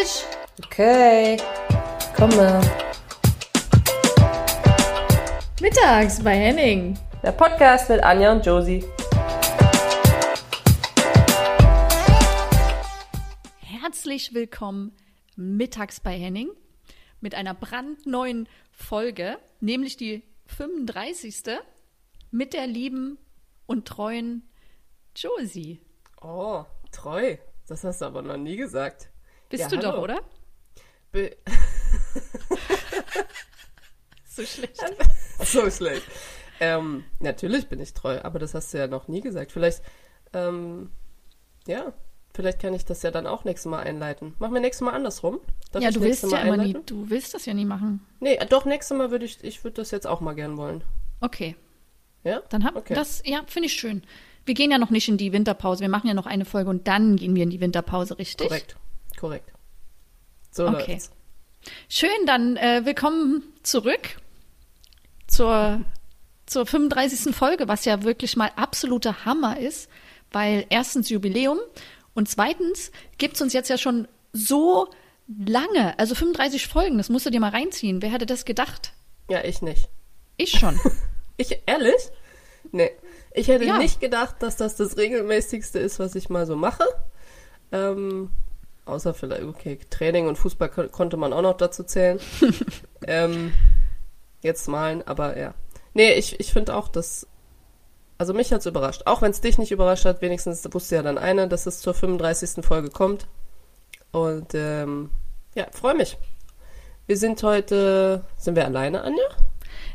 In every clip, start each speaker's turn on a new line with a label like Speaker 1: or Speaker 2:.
Speaker 1: Tisch!
Speaker 2: Okay, komme.
Speaker 1: Mittags bei Henning.
Speaker 2: Der Podcast mit Anja und Josie.
Speaker 1: Herzlich willkommen mittags bei Henning mit einer brandneuen Folge, nämlich die 35. mit der lieben und treuen Josie.
Speaker 2: Oh, treu. Das hast du aber noch nie gesagt.
Speaker 1: Bist
Speaker 2: Ja,
Speaker 1: du doch,
Speaker 2: hallo.
Speaker 1: oder?
Speaker 2: Be
Speaker 1: So schlecht.
Speaker 2: so schlecht. Ähm, natürlich bin ich treu, aber das hast du ja noch nie gesagt. Vielleicht, ähm, ja, vielleicht kann ich das ja dann auch nächstes Mal einleiten. Machen wir nächstes Mal andersrum. Darf
Speaker 1: ja, du willst
Speaker 2: nächstes
Speaker 1: ja
Speaker 2: Mal
Speaker 1: immer nie, du willst das ja nie machen.
Speaker 2: Nee, doch, nächstes Mal würde ich, ich würde das jetzt auch mal gern wollen.
Speaker 1: Okay,
Speaker 2: Ja?
Speaker 1: dann haben
Speaker 2: Okay.
Speaker 1: das, ja, finde ich schön. Wir gehen ja noch nicht in die Winterpause. Wir machen ja noch eine Folge und dann gehen wir in die Winterpause, richtig?
Speaker 2: Korrekt, korrekt. So
Speaker 1: Okay.
Speaker 2: läuft's.
Speaker 1: Schön, dann äh, willkommen zurück zur, zur 35. Folge, was ja wirklich mal absoluter Hammer ist, weil erstens Jubiläum und zweitens gibt's uns jetzt ja schon so lange, also 35 Folgen, das musst du dir mal reinziehen. Wer hätte das gedacht?
Speaker 2: Ja, ich nicht.
Speaker 1: Ich schon.
Speaker 2: Ich, ehrlich? Nee. Ich hätte
Speaker 1: Ja.
Speaker 2: nicht gedacht, dass das das regelmäßigste ist, was ich mal so mache. Ähm, außer vielleicht, okay, Training und Fußball ko konnte man auch noch dazu zählen. ähm, jetzt malen, aber ja. Nee, ich, ich finde auch, dass. Also mich hat's überrascht. Auch wenn es dich nicht überrascht hat, wenigstens wusste ja dann einer, dass es zur 35. Folge kommt. Und ähm, ja, freue mich. Wir sind heute. Sind wir alleine, Anja?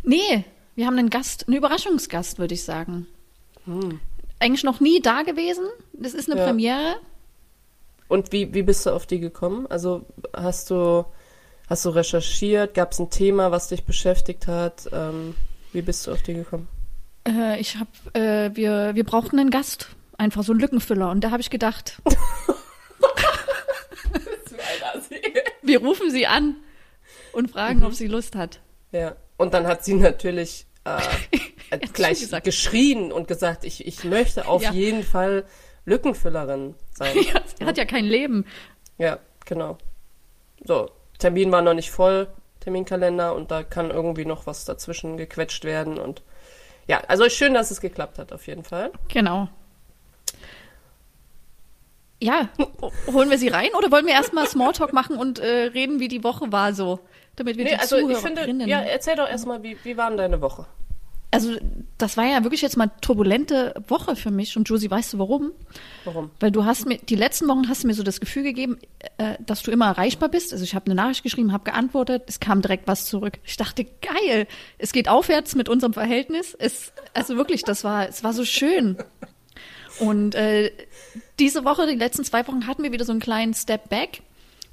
Speaker 1: nee, wir haben einen Gast, einen Überraschungsgast, würde ich sagen. Eigentlich noch nie da gewesen. Das ist eine
Speaker 2: Ja.
Speaker 1: Premiere.
Speaker 2: Und wie, wie bist du auf die gekommen? Also hast du, hast du recherchiert? Gab es ein Thema, was dich beschäftigt hat? Ähm, wie bist du auf die gekommen?
Speaker 1: Äh, ich habe, äh, wir, wir brauchten einen Gast, einfach so einen Lückenfüller. Und da habe ich gedacht, wir rufen sie an und fragen, ob sie Lust hat.
Speaker 2: Ja. Und dann hat sie natürlich äh, gleich geschrien und gesagt, ich, ich möchte auf
Speaker 1: Ja.
Speaker 2: jeden Fall Lückenfüllerin sein.
Speaker 1: Ja, sie hat ja kein Leben.
Speaker 2: ja, genau. So, Termin war noch nicht voll, Terminkalender, und da kann irgendwie noch was dazwischen gequetscht werden. Und ja, also schön, dass es geklappt hat, auf jeden Fall.
Speaker 1: Genau. Ja, holen wir sie rein oder wollen wir erstmal Smalltalk machen und äh, reden, wie die Woche war so, damit wir
Speaker 2: Nee,
Speaker 1: die
Speaker 2: also ich finde,
Speaker 1: Zuhörerinnen...
Speaker 2: ja, erzähl doch erstmal, wie, wie war denn deine Woche?
Speaker 1: Also das war ja wirklich jetzt mal turbulente Woche für mich und Josie, weißt du warum?
Speaker 2: Warum?
Speaker 1: Weil du hast mir, die letzten Wochen hast du mir so das Gefühl gegeben, äh, dass du immer erreichbar bist. Also ich habe eine Nachricht geschrieben, habe geantwortet, es kam direkt was zurück. Ich dachte, geil, es geht aufwärts mit unserem Verhältnis. Es, also wirklich, das war, es war so schön. Und äh, diese Woche, die letzten zwei Wochen hatten wir wieder so einen kleinen Step Back.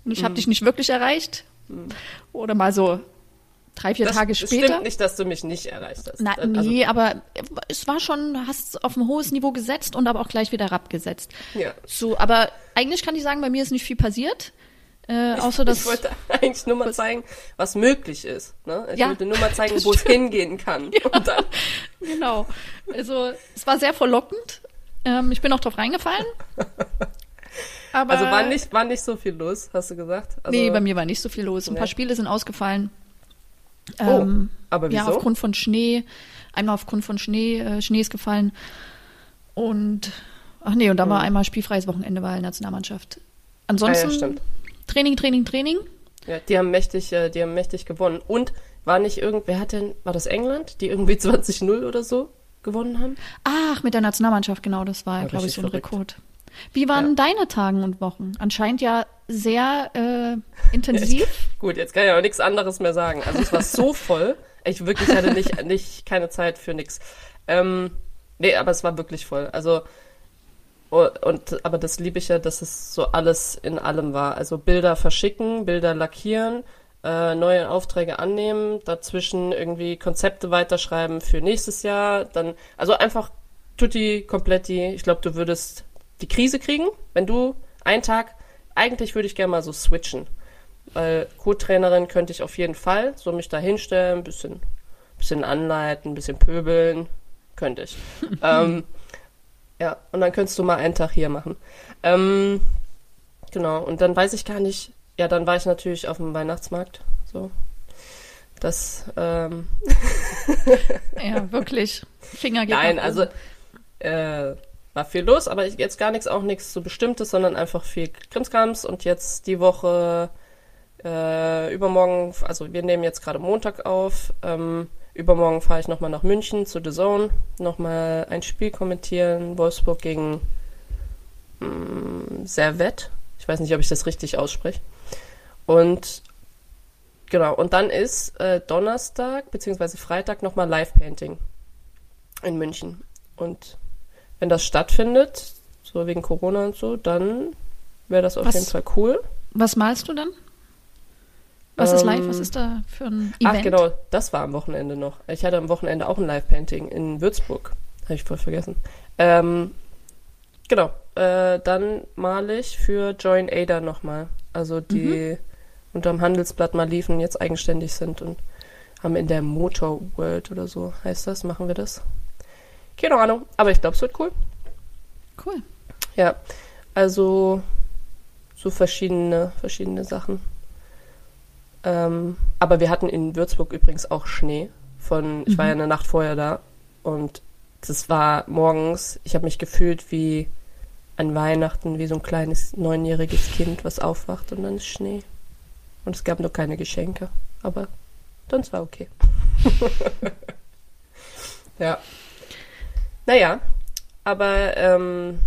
Speaker 1: Und ich habe dich nicht wirklich erreicht. Oder mal so drei, vier
Speaker 2: Das,
Speaker 1: Tage später.
Speaker 2: stimmt nicht, dass du mich nicht erreicht hast.
Speaker 1: Na,
Speaker 2: Also,
Speaker 1: nee, aber es war schon, hast es auf ein hohes Niveau gesetzt und aber auch gleich wieder herabgesetzt.
Speaker 2: Ja.
Speaker 1: So, aber eigentlich kann ich sagen, bei mir ist nicht viel passiert. Äh, außer dass.
Speaker 2: ich wollte eigentlich nur mal zeigen, was möglich ist. Ne? Ich
Speaker 1: Ja,
Speaker 2: wollte nur mal zeigen, wo es hingehen kann. Und dann,
Speaker 1: genau. Also, es war sehr verlockend. Ähm, ich bin auch drauf reingefallen. Aber,
Speaker 2: also war nicht, war nicht so viel los, hast du gesagt? Also,
Speaker 1: nee, bei mir war nicht so viel los. Ein
Speaker 2: Nee.
Speaker 1: paar Spiele sind ausgefallen.
Speaker 2: Oh,
Speaker 1: Ähm,
Speaker 2: aber
Speaker 1: Ja,
Speaker 2: wieso?
Speaker 1: aufgrund von Schnee. Einmal aufgrund von Schnee, äh, Schnee ist gefallen. Und, ach nee, und dann war einmal spielfreies Wochenende bei der Nationalmannschaft. Ansonsten
Speaker 2: Ah ja.
Speaker 1: Training, Training, Training.
Speaker 2: Ja, die haben mächtig, äh, die haben mächtig gewonnen. Und war nicht irgend, wer hat denn, war das England, die irgendwie 20-0 oder so gewonnen haben?
Speaker 1: Ach, mit der Nationalmannschaft, genau, das war,
Speaker 2: Ja,
Speaker 1: glaube ich, so ein
Speaker 2: verrückt.
Speaker 1: Rekord. Wie waren deine Tagen und Wochen? Anscheinend ja sehr äh, intensiv.
Speaker 2: Gut, jetzt kann ich aber nichts anderes mehr sagen. Also es war so voll. Ich wirklich hatte nicht, nicht keine Zeit für nix. Ähm, nee, aber es war wirklich voll. Also oh, und aber das liebe ich ja, dass es so alles in allem war. Also Bilder verschicken, Bilder lackieren, äh, neue Aufträge annehmen, dazwischen irgendwie Konzepte weiterschreiben für nächstes Jahr, dann also einfach tutti kompletti. Ich glaube, du würdest die Krise kriegen, wenn du einen Tag eigentlich würde ich gerne mal so switchen. Weil Co-Trainerin könnte ich auf jeden Fall so mich da hinstellen, ein bisschen, bisschen anleiten, ein bisschen pöbeln, könnte ich. ähm, ja, und dann könntest du mal einen Tag hier machen. Ähm, genau, und dann weiß ich gar nicht, ja, dann war ich natürlich auf dem Weihnachtsmarkt. So. Das, ähm,
Speaker 1: Ja, wirklich. Finger geht
Speaker 2: nein, also, äh, war viel los, aber jetzt gar nichts, auch nichts so Bestimmtes, sondern einfach viel Krimskrams und jetzt die Woche, äh, übermorgen, also wir nehmen jetzt gerade Montag auf, ähm, übermorgen fahre ich nochmal nach München zu The Zone, nochmal ein Spiel kommentieren, Wolfsburg gegen mh, Servette. Ich weiß nicht, ob ich das richtig ausspreche. Und genau, und dann ist äh, Donnerstag bzw. Freitag nochmal Live-Painting in München. Und wenn das stattfindet, so wegen Corona und so, dann wäre das auf
Speaker 1: Was-
Speaker 2: jeden Fall cool.
Speaker 1: Was malst du dann? Was ist live?
Speaker 2: Ähm,
Speaker 1: Was ist da für ein Event?
Speaker 2: Ach genau, das war am Wochenende noch. Ich hatte am Wochenende auch ein Live-Painting in Würzburg. Habe ich voll vergessen. Ähm, genau, äh, dann male ich für Join Ada nochmal. Also die unterm Handelsblatt mal liefen, jetzt eigenständig sind und haben in der Motor World oder so heißt das, machen wir das. Keine Ahnung, aber ich glaube, es wird cool.
Speaker 1: Cool.
Speaker 2: Ja, also so verschiedene, verschiedene Sachen. Ähm, aber wir hatten in Würzburg übrigens auch Schnee. Von, ich war ja eine Nacht vorher da und das war morgens, ich habe mich gefühlt wie an Weihnachten, wie so ein kleines neunjähriges Kind, was aufwacht und dann ist Schnee. Und es gab nur keine Geschenke, aber sonst war okay. ja. Naja, aber ähm,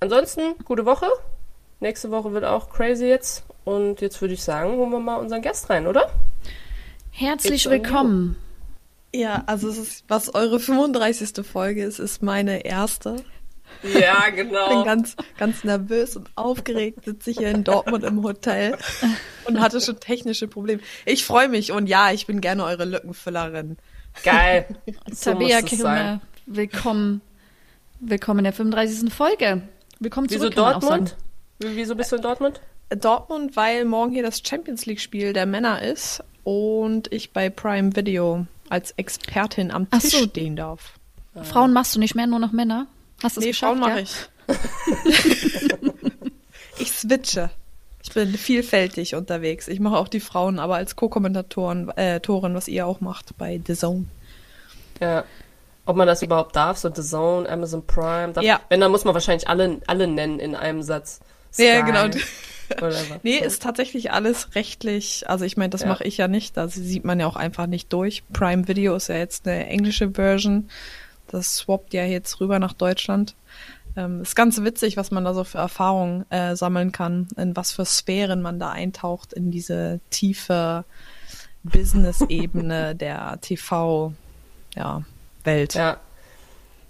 Speaker 2: ansonsten, gute Woche. Nächste Woche wird auch crazy jetzt. Und jetzt würde ich sagen, holen wir mal unseren Gast rein, oder?
Speaker 1: Herzlich willkommen.
Speaker 3: Ja, also es ist, was eure 35. Folge ist, ist meine erste.
Speaker 2: Ja,
Speaker 3: Ich bin
Speaker 2: genau.
Speaker 3: ganz, ganz nervös und aufgeregt, sitze ich hier in Dortmund im Hotel und hatte schon technische Probleme. Ich freue mich und ja, ich bin gerne eure Lückenfüllerin.
Speaker 2: Geil. So
Speaker 1: Tabea
Speaker 2: muss es sein.
Speaker 1: Kimme, willkommen. Willkommen in der 35. Folge. Willkommen
Speaker 2: Wieso
Speaker 1: zurück. auch
Speaker 2: Dortmund? Wieso bist du in Dortmund?
Speaker 3: Dortmund, weil morgen hier das Champions League Spiel der Männer ist und ich bei Prime Video als Expertin am Tisch
Speaker 1: so.
Speaker 3: stehen darf.
Speaker 1: Frauen machst du nicht mehr, nur noch Männer? Hast du es
Speaker 3: Nee,
Speaker 1: geschafft?
Speaker 3: Frauen mache
Speaker 1: ja?
Speaker 3: ich. ich switche. Ich bin vielfältig unterwegs. Ich mache auch die Frauen, aber als Co-Kommentatorin, äh, Torin, was ihr auch macht bei The Zone.
Speaker 2: Ja. Ob man das überhaupt darf, so The Zone, Amazon Prime. Darf,
Speaker 3: Ja.
Speaker 2: Wenn, dann muss man wahrscheinlich alle, alle nennen in einem Satz.
Speaker 3: Ja, genau. Nee,
Speaker 2: so.
Speaker 3: ist tatsächlich alles rechtlich. Also ich meine, das
Speaker 2: Ja.
Speaker 3: mache ich ja nicht. Da sieht man ja auch einfach nicht durch. Prime Video ist ja jetzt eine englische Version. Das swappt ja jetzt rüber nach Deutschland. Ähm, ist ganz witzig, was man da so für Erfahrungen äh, sammeln kann, in was für Sphären man da eintaucht in diese tiefe Business-Ebene der TV, ja, Welt.
Speaker 2: Ja.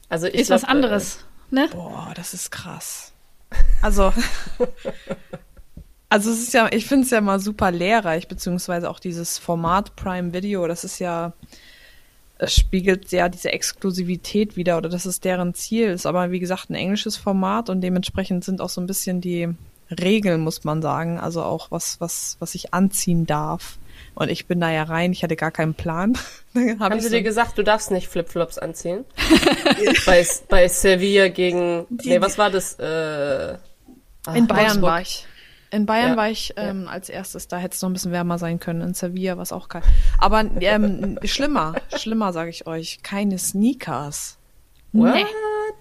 Speaker 2: Also ich
Speaker 1: Ist was
Speaker 2: glaub, äh,
Speaker 1: anderes, ne?
Speaker 3: Boah, das ist krass. Also, also es ist ja, ich finde es ja mal super lehrreich, beziehungsweise auch dieses Format Prime Video, das ist ja, es spiegelt ja diese Exklusivität wieder oder das ist deren Ziel. Ist aber wie gesagt ein englisches Format und dementsprechend sind auch so ein bisschen die Regeln, muss man sagen, also auch was, was, was ich anziehen darf. Und ich bin da ja rein, ich hatte gar keinen Plan. Dann hab
Speaker 2: Haben
Speaker 3: ich
Speaker 2: sie
Speaker 3: so-
Speaker 2: dir gesagt, du darfst nicht Flipflops anziehen? bei, bei Sevilla gegen.
Speaker 3: Die-
Speaker 2: nee, was war das? Äh, ah,
Speaker 3: In Bayern
Speaker 1: Wolfsburg.
Speaker 3: war ich. In Bayern
Speaker 2: Ja.
Speaker 3: war ich ähm, als erstes, da hätte es noch ein bisschen wärmer sein können. In Sevilla war es auch kalt. Aber ähm, schlimmer, schlimmer sage ich euch, keine Sneakers.
Speaker 2: What?
Speaker 1: Nee.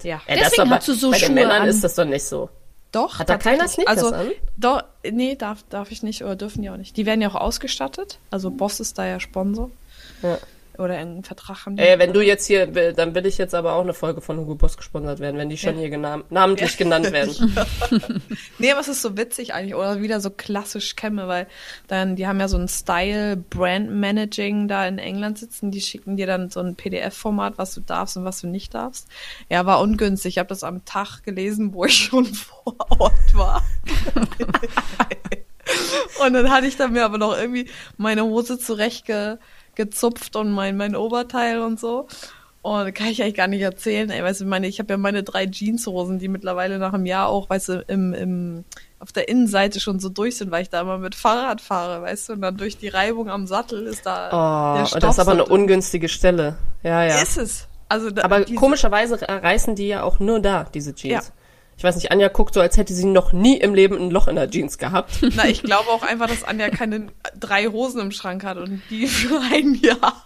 Speaker 3: Ja,
Speaker 2: Ja, das
Speaker 1: Deswegen
Speaker 2: aber,
Speaker 1: hast du so
Speaker 2: bei
Speaker 1: Schuhe
Speaker 2: den Männern
Speaker 1: an.
Speaker 2: ist das doch nicht so.
Speaker 3: Doch.
Speaker 2: Hat da keiner. Sneakers
Speaker 3: also,
Speaker 2: an?
Speaker 3: Doch, nee, darf, darf ich nicht oder dürfen die auch nicht. Die werden ja auch ausgestattet. Also Boss ist da ja Sponsor.
Speaker 2: Ja.
Speaker 3: Oder einen Vertrag haben die.
Speaker 2: Ey, wenn du jetzt hier, will, dann will ich jetzt aber auch eine Folge von Hugo Boss gesponsert werden, wenn die schon
Speaker 3: Ja.
Speaker 2: hier genam namentlich genannt werden.
Speaker 3: Nee, aber es ist so witzig eigentlich. Oder wieder so klassisch Kämme, weil dann, die haben ja so ein Style Brand Managing da in England sitzen. Die schicken dir dann so ein PDF-Format, was du darfst und was du nicht darfst. Ja, war ungünstig. Ich habe das am Tag gelesen, wo ich schon vor Ort war. und dann hatte ich dann mir aber noch irgendwie meine Hose zurechtgezupft gezupft und mein, mein Oberteil und so. Und kann ich eigentlich gar nicht erzählen. Ey, weißt du, meine, ich habe ja meine drei Jeanshosen, die mittlerweile nach einem Jahr auch, weißt du, im, im, auf der Innenseite schon so durch sind, weil ich da immer mit Fahrrad fahre, weißt du, und dann durch die Reibung am Sattel ist da
Speaker 2: Oh,
Speaker 3: der
Speaker 2: und das ist aber eine ungünstige Stelle. Ja, ja.
Speaker 3: Ist es. Also da,
Speaker 2: aber komischerweise reißen die ja auch nur da, diese Jeans. Ich weiß nicht, Anja guckt so, als hätte sie noch nie im Leben ein Loch in der Jeans gehabt.
Speaker 3: Na, ich glaube auch einfach, dass Anja keine drei Hosen im Schrank hat und die für ein Jahr.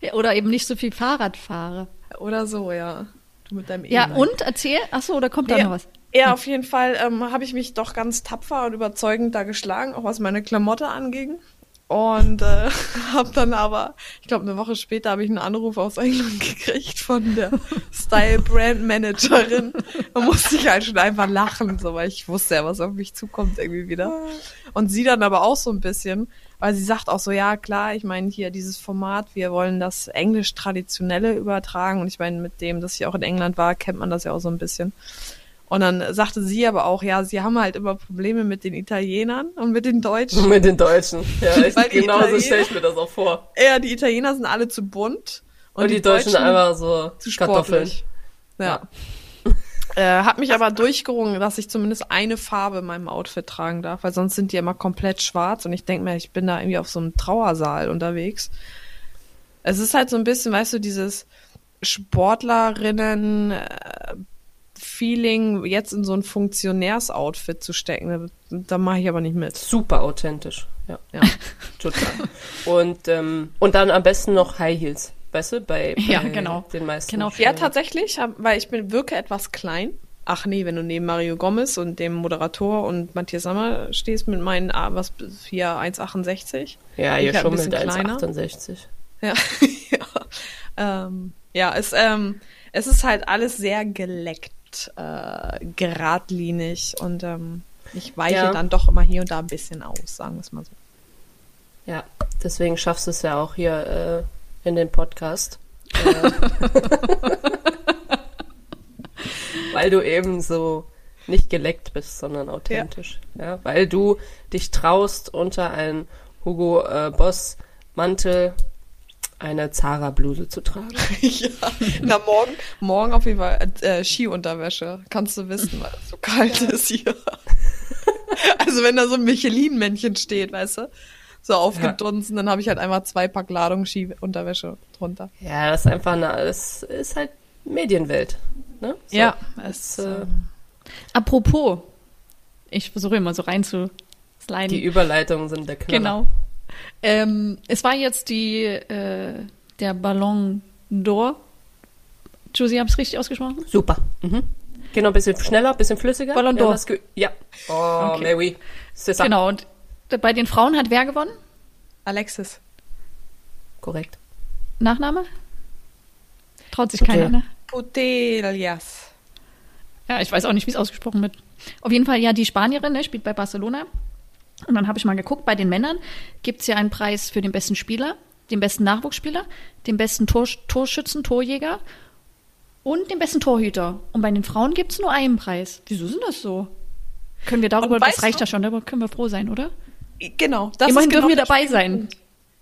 Speaker 1: Ja, oder eben nicht so viel Fahrrad fahre.
Speaker 3: Oder so, ja. Du mit deinem
Speaker 1: Ja,
Speaker 3: E-Bike.
Speaker 1: und erzähl. Ach so, da kommt da
Speaker 3: Ja.
Speaker 1: noch was.
Speaker 3: Ja, auf jeden Fall ähm, habe ich mich doch ganz tapfer und überzeugend da geschlagen, auch was meine Klamotte anging. Und äh, habe dann aber, ich glaube, eine Woche später habe ich einen Anruf aus England gekriegt von der Style Brand Managerin. Da musste ich halt schon einfach lachen, so, weil ich wusste ja, was auf mich zukommt irgendwie wieder. Und sie dann aber auch so ein bisschen, weil sie sagt auch so, ja klar, ich meine hier dieses Format, wir wollen das Englisch traditionelle übertragen. Und ich meine, mit dem, dass ich auch in England war, kennt man das ja auch so ein bisschen. Und dann sagte sie aber auch, ja, sie haben halt immer Probleme mit den Italienern und mit den Deutschen.
Speaker 2: Mit den Deutschen. Ja, ich,
Speaker 3: die
Speaker 2: genauso
Speaker 3: Italiener-
Speaker 2: stelle ich mir das auch vor.
Speaker 3: Ja, die Italiener sind alle zu bunt.
Speaker 2: Und, die, Deutschen, einfach so
Speaker 3: zu
Speaker 2: Kartoffeln.
Speaker 3: sportlich. Ja. äh, hab mich aber durchgerungen, dass ich zumindest eine Farbe in meinem Outfit tragen darf, weil sonst sind die immer komplett schwarz und ich denke mir, ich bin da irgendwie auf so einem Trauersaal unterwegs. Es ist halt so ein bisschen, weißt du, dieses Sportlerinnen äh, Feeling, jetzt in so ein Funktionärsoutfit zu stecken, da, da mache ich aber nicht mit.
Speaker 2: Super authentisch. Ja,
Speaker 3: Ja.
Speaker 2: total. und, ähm, und dann am besten noch High Heels. Weißt du, bei, bei
Speaker 1: Ja, genau.
Speaker 2: den meisten.
Speaker 1: Genau.
Speaker 3: Ja, tatsächlich, weil ich bin wirke etwas klein. Ach nee, wenn du neben Mario Gomez und dem Moderator und Matthias Sammer stehst mit meinen, ah, was, hier 1,68.
Speaker 2: Ja, ihr
Speaker 3: halt ein
Speaker 2: schummelt
Speaker 3: bisschen kleiner.
Speaker 2: 1,68.
Speaker 3: Ja, ja. Ähm, ja es, ähm, es ist halt alles sehr geleckt, äh, geradlinig und ähm, ich weiche
Speaker 2: Ja.
Speaker 3: dann doch immer hier und da ein bisschen aus, sagen wir es mal so.
Speaker 2: Ja, deswegen schaffst du es ja auch hier äh, in den Podcast. Äh, weil du eben so nicht geleckt bist, sondern authentisch. Ja. weil du dich traust, unter einen Hugo äh, Boss Mantel eine Zara-Bluse zu tragen.
Speaker 3: ja, na morgen, morgen auf jeden Fall äh, Skiunterwäsche, kannst du wissen, weil es so kalt ist hier. also wenn da so ein Michelin-Männchen steht, weißt du, so aufgedunsen, dann habe ich halt einmal zwei Pack Ladung Skiunterwäsche drunter.
Speaker 2: Ja, das ist einfach eine, es ist halt Medienwelt. Ne? So.
Speaker 3: es,
Speaker 2: äh,
Speaker 3: ähm,
Speaker 1: Apropos, ich versuche immer so rein zu sliden.
Speaker 2: Die Überleitungen sind der Knaller.
Speaker 1: Genau. Ähm, es war jetzt die, äh, der Ballon d'Or. Josie, habe ich es richtig ausgesprochen?
Speaker 2: Super. Mhm. Noch ein bisschen schneller, ein bisschen flüssiger.
Speaker 1: Ballon d'Or.
Speaker 2: Ja. Oh,
Speaker 1: Okay.
Speaker 2: Mary. C'est ça.
Speaker 1: Genau, und bei den Frauen hat wer gewonnen?
Speaker 3: Alexis.
Speaker 2: Korrekt.
Speaker 1: Nachname? Traut sich
Speaker 2: Putel.
Speaker 1: keiner, ne?
Speaker 3: Putellas.
Speaker 1: Ja, ich weiß auch nicht, wie es ausgesprochen wird. Auf jeden Fall, ja, die Spanierin ne, spielt bei Barcelona. Und dann habe ich mal geguckt, bei den Männern gibt es ja einen Preis für den besten Spieler, den besten Nachwuchsspieler, den besten Tor Torschützen, Torjäger und den besten Torhüter. Und bei den Frauen gibt es nur einen Preis. Wieso sind das so? Können wir darüber, das reicht
Speaker 3: du-
Speaker 1: ja schon, darüber können wir froh sein, oder?
Speaker 3: Genau. Das
Speaker 1: Immerhin
Speaker 3: ist genau
Speaker 1: dürfen wir
Speaker 3: der
Speaker 1: dabei sein.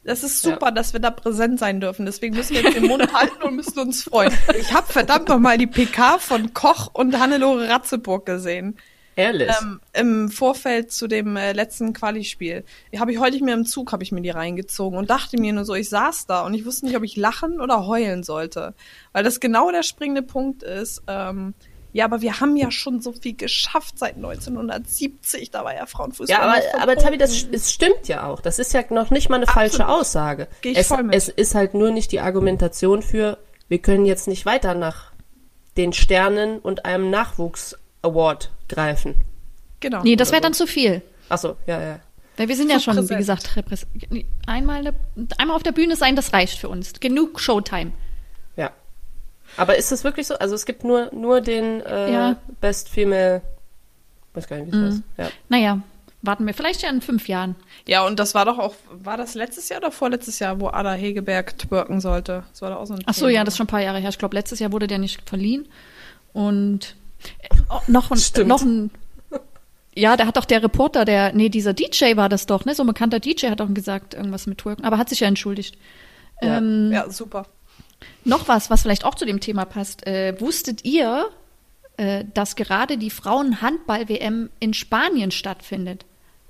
Speaker 3: Das ist super, dass wir da präsent sein dürfen. Deswegen müssen wir jetzt den Mund halten und müssen uns freuen. Ich habe verdammt noch mal die PK von Koch und Hannelore Ratzeburg gesehen.
Speaker 2: Ehrlich.
Speaker 3: Ähm, Im Vorfeld zu dem äh, letzten Quali-Spiel. Habe ich heute mir im Zug, habe ich mir die reingezogen und dachte mir nur so, ich saß da und ich wusste nicht, ob ich lachen oder heulen sollte. Weil das genau der springende Punkt ist. Ähm, ja, aber wir haben ja schon so viel geschafft seit 1970. Da war ja Frauenfußball.
Speaker 2: ja, aber, aber Tabi, das es stimmt ja auch. Das ist ja noch nicht mal eine falsche Aussage.
Speaker 3: Geh ich
Speaker 2: es,
Speaker 3: voll mit.
Speaker 2: es ist halt nur nicht die Argumentation für, wir können jetzt nicht weiter nach den Sternen und einem Nachwuchs-Award greifen.
Speaker 3: Genau.
Speaker 1: Nee, das wäre dann zu viel.
Speaker 2: Achso, ja, ja.
Speaker 1: Weil wir sind ja schon, wie
Speaker 3: präsent.
Speaker 1: gesagt, repräs- einmal, ne, einmal auf der Bühne sein, das reicht für uns. Genug Showtime.
Speaker 2: Ja. Aber ist das wirklich so? Also es gibt nur, nur den äh,
Speaker 1: Ja.
Speaker 2: Best Female. Weiß gar nicht, wie es heißt. Ja.
Speaker 1: Naja, warten wir vielleicht ja in fünf Jahren.
Speaker 3: Ja, und das war doch auch, war das letztes Jahr oder vorletztes Jahr, wo Ada Hegeberg twerken sollte? Das war doch auch so ein
Speaker 1: Ach so,
Speaker 3: Thema.
Speaker 1: ja, das ist schon ein paar Jahre her. Ich glaube, letztes Jahr wurde der nicht verliehen. Und oh, noch ein,
Speaker 2: Stimmt.
Speaker 1: noch ein, ja, da hat doch der Reporter, der, nee, dieser DJ war das doch, ne? So ein bekannter DJ hat auch gesagt, irgendwas mit Twerken, aber hat sich ja entschuldigt.
Speaker 2: Ja.
Speaker 1: Ähm,
Speaker 3: Ja, super.
Speaker 1: Noch was, was vielleicht auch zu dem Thema passt. Äh, wusstet ihr, äh, dass gerade die Frauen-Handball-WM in Spanien stattfindet?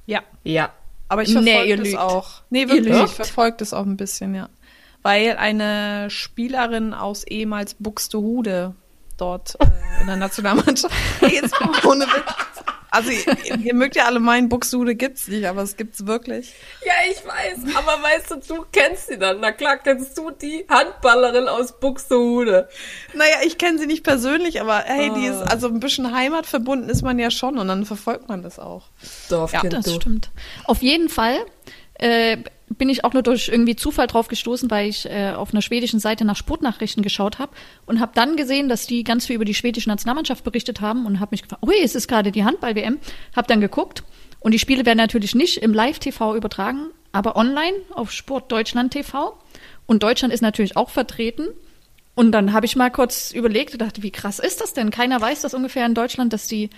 Speaker 3: Ja.
Speaker 2: Ja.
Speaker 3: Aber ich
Speaker 1: Nee,
Speaker 3: verfolge
Speaker 1: ihr
Speaker 3: das
Speaker 1: lügt.
Speaker 3: auch. Nee, wirklich. Ich verfolge das auch ein bisschen, ja. Weil eine Spielerin aus ehemals Buxtehude dort äh, in der Nationalmannschaft. Hey, jetzt ohne Witz. Also ihr, ihr mögt ja alle meinen, Buxtehude gibt's nicht, aber es gibt's wirklich.
Speaker 2: Ja, ich weiß, aber weißt du, du kennst sie dann. Na klar, kennst du die Handballerin aus Buxtehude.
Speaker 3: Naja, ich kenne sie nicht persönlich, aber hey, die ist, also ein bisschen heimatverbunden ist man ja schon und dann verfolgt man das auch.
Speaker 2: Dorfkind,
Speaker 1: Das
Speaker 2: du.
Speaker 1: stimmt. Auf jeden Fall äh, bin ich auch nur durch irgendwie Zufall drauf gestoßen, weil ich äh, auf einer schwedischen Seite nach Sportnachrichten geschaut habe und habe dann gesehen, dass die ganz viel über die schwedische Nationalmannschaft berichtet haben und habe mich gefragt, ui, es ist gerade die Handball-WM. Habe dann geguckt und die Spiele werden natürlich nicht im Live-TV übertragen, aber online auf Sport Deutschland TV. Und Deutschland ist natürlich auch vertreten. Und dann habe ich mal kurz überlegt und dachte, wie krass ist das denn? Keiner weiß das ungefähr in Deutschland, dass die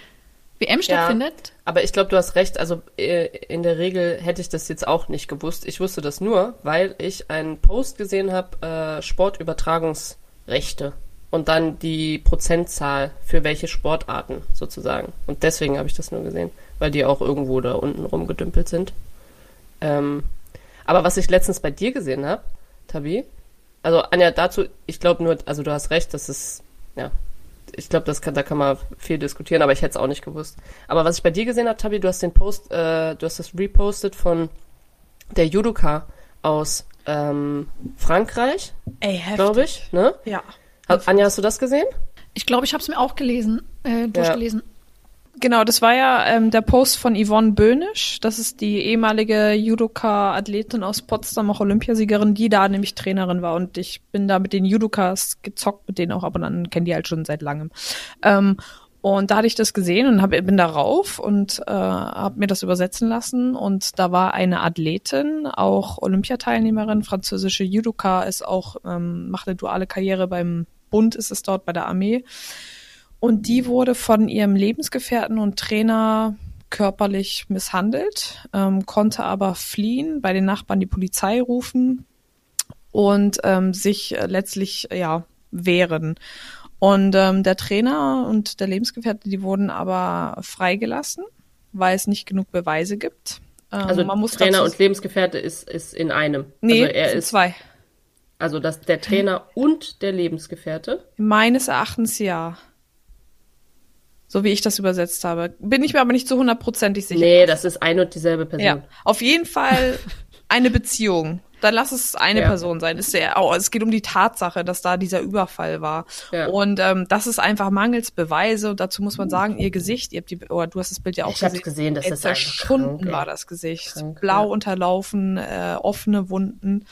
Speaker 1: WM stattfindet.
Speaker 2: Aber ich glaube, du hast recht. Also äh, in der Regel hätte ich das jetzt auch nicht gewusst. Ich wusste das nur, weil ich einen Post gesehen habe, äh, Sportübertragungsrechte und dann die Prozentzahl für welche Sportarten sozusagen. Und deswegen habe ich das nur gesehen, weil die auch irgendwo da unten rumgedümpelt sind. Ähm, aber was ich letztens bei dir gesehen habe, Tabi, also Anja, dazu, ich glaube nur, also du hast recht, das ist, ja, ich glaube, das kann, da kann man viel diskutieren, aber ich hätte es auch nicht gewusst. Aber was ich bei dir gesehen habe, Tabi, du hast den Post, äh, du hast das repostet von der Judoka aus ähm, Frankreich,
Speaker 3: Ey, heftig.
Speaker 2: glaube ich, ne?
Speaker 3: Ja.
Speaker 2: Anja, hast du das gesehen?
Speaker 1: Ich glaube, ich habe es mir auch gelesen, äh, durchgelesen.
Speaker 3: Genau, das war ja ähm, der Post von Yvonne Böhnisch. Das ist die ehemalige Judoka-Athletin aus Potsdam, auch Olympiasiegerin, die da nämlich Trainerin war. Und ich bin da mit den Judokas gezockt, mit denen auch ab und an, die halt schon seit langem. Ähm, und da hatte ich das gesehen und hab, bin da rauf und äh, habe mir das übersetzen lassen. Und da war eine Athletin, auch Olympiateilnehmerin, französische Judoka, ist auch, ähm, macht eine duale Karriere beim Bund, ist es dort bei der Armee. Und die wurde von ihrem Lebensgefährten und Trainer körperlich misshandelt, ähm, konnte aber fliehen, bei den Nachbarn die Polizei rufen und ähm, sich äh, letztlich ja wehren. Und ähm, der Trainer und der Lebensgefährte, die wurden aber freigelassen, weil es nicht genug Beweise gibt. Ähm,
Speaker 2: Also Trainer
Speaker 3: dazu-
Speaker 2: und Lebensgefährte ist, ist in einem.
Speaker 3: nee,
Speaker 2: also er ist,
Speaker 3: zwei.
Speaker 2: also das, der Trainer und der Lebensgefährte.
Speaker 3: Meines Erachtens ja. So wie ich das übersetzt habe. Bin ich mir aber nicht zu hundertprozentig sicher.
Speaker 2: Nee, das ist ein und dieselbe Person.
Speaker 3: Ja, auf jeden Fall eine Beziehung. Dann lass es eine
Speaker 2: Ja.
Speaker 3: Person sein. Ist ja, oh, es geht um die Tatsache, dass da dieser Überfall war.
Speaker 2: Ja.
Speaker 3: Und ähm, das ist einfach mangels Beweise. Und dazu muss man sagen, ihr Gesicht, ihr habt die, oder du hast das Bild ja auch
Speaker 2: Ich
Speaker 3: gesehen.
Speaker 2: gesehen, das
Speaker 3: Ey,
Speaker 2: ist einfach
Speaker 3: zerschunden
Speaker 2: krank, ey.
Speaker 3: war das Gesicht.
Speaker 2: Krank,
Speaker 3: Blau unterlaufen, äh, offene Wunden.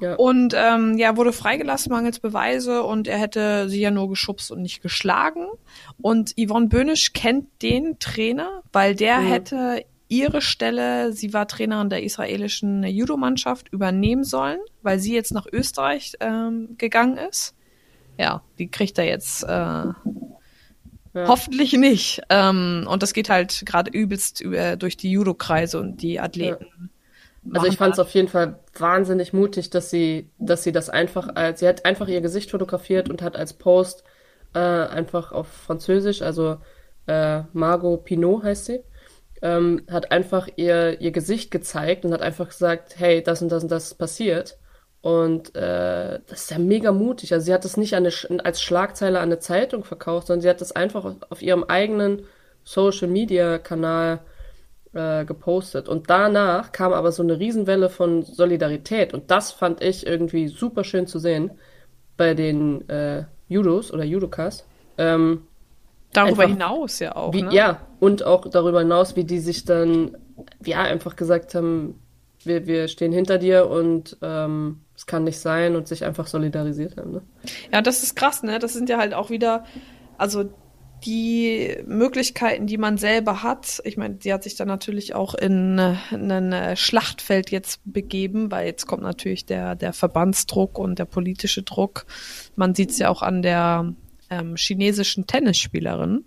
Speaker 2: Ja.
Speaker 3: Und ähm, ja, wurde freigelassen mangels Beweise und er hätte sie ja nur geschubst und nicht geschlagen. Und Yvonne Böhnisch kennt den Trainer, weil der
Speaker 2: Mhm.
Speaker 3: hätte ihre Stelle, sie war Trainerin der israelischen Judo-Mannschaft, übernehmen sollen, weil sie jetzt nach Österreich ähm, gegangen ist. Ja, die kriegt er jetzt äh, hoffentlich nicht. Ähm, und das geht halt gerade übelst über, durch die Judo-Kreise und die Athleten.
Speaker 2: Also ich fand es auf jeden Fall wahnsinnig mutig, dass sie, dass sie das einfach als, sie hat einfach ihr Gesicht fotografiert und hat als Post äh, einfach auf Französisch, also äh, Margot Pinot heißt sie, ähm, hat einfach ihr, ihr Gesicht gezeigt und hat einfach gesagt, hey, das und das und das ist passiert. Und äh, das ist ja mega mutig. Also sie hat das nicht eine, als Schlagzeile an eine Zeitung verkauft, sondern sie hat das einfach auf, auf ihrem eigenen Social Media Kanal äh, gepostet. Und danach kam aber so eine Riesenwelle von Solidarität. Und das fand ich irgendwie super schön zu sehen bei den äh, Judos oder Judokas. Ähm,
Speaker 3: Darüber
Speaker 2: einfach-
Speaker 3: hinaus ja auch.
Speaker 2: wie,
Speaker 3: ne?
Speaker 2: Ja, und auch darüber hinaus, wie die sich dann, ja, einfach gesagt haben, wir, wir stehen hinter dir und ähm, es kann nicht sein und sich einfach solidarisiert haben. Ne?
Speaker 3: Ja, das ist krass, ne? Das sind ja halt auch wieder, also die Möglichkeiten, die man selber hat. Ich meine, sie hat sich dann natürlich auch in, in ein äh, Schlachtfeld jetzt begeben, weil jetzt kommt natürlich der, der Verbandsdruck und der politische Druck. Man sieht es ja auch an der ähm, chinesischen Tennisspielerin.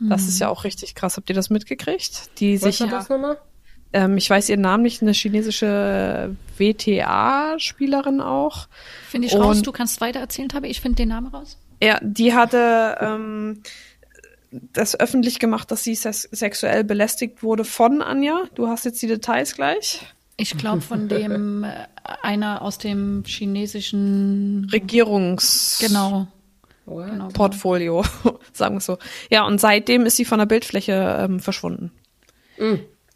Speaker 3: Das ist ja auch richtig krass. Habt ihr das mitgekriegt? Die
Speaker 2: Was
Speaker 3: sich
Speaker 2: war das nochmal?
Speaker 3: ähm, ich weiß ihren Namen nicht, eine chinesische WTA-Spielerin auch.
Speaker 1: Finde ich raus,
Speaker 3: Und-
Speaker 1: du kannst weiter erzählen, Tabi. Ich finde den Namen raus.
Speaker 3: Ja, die hatte ähm, das öffentlich gemacht, dass sie sex sexuell belästigt wurde von Anja. Du hast jetzt die Details gleich.
Speaker 1: Ich glaube von dem äh, einer aus dem chinesischen
Speaker 3: Regierungs.
Speaker 1: genau.
Speaker 2: What?
Speaker 1: Genau.
Speaker 3: Portfolio, sagen wir es so. Ja, und seitdem ist sie von der Bildfläche ähm, verschwunden.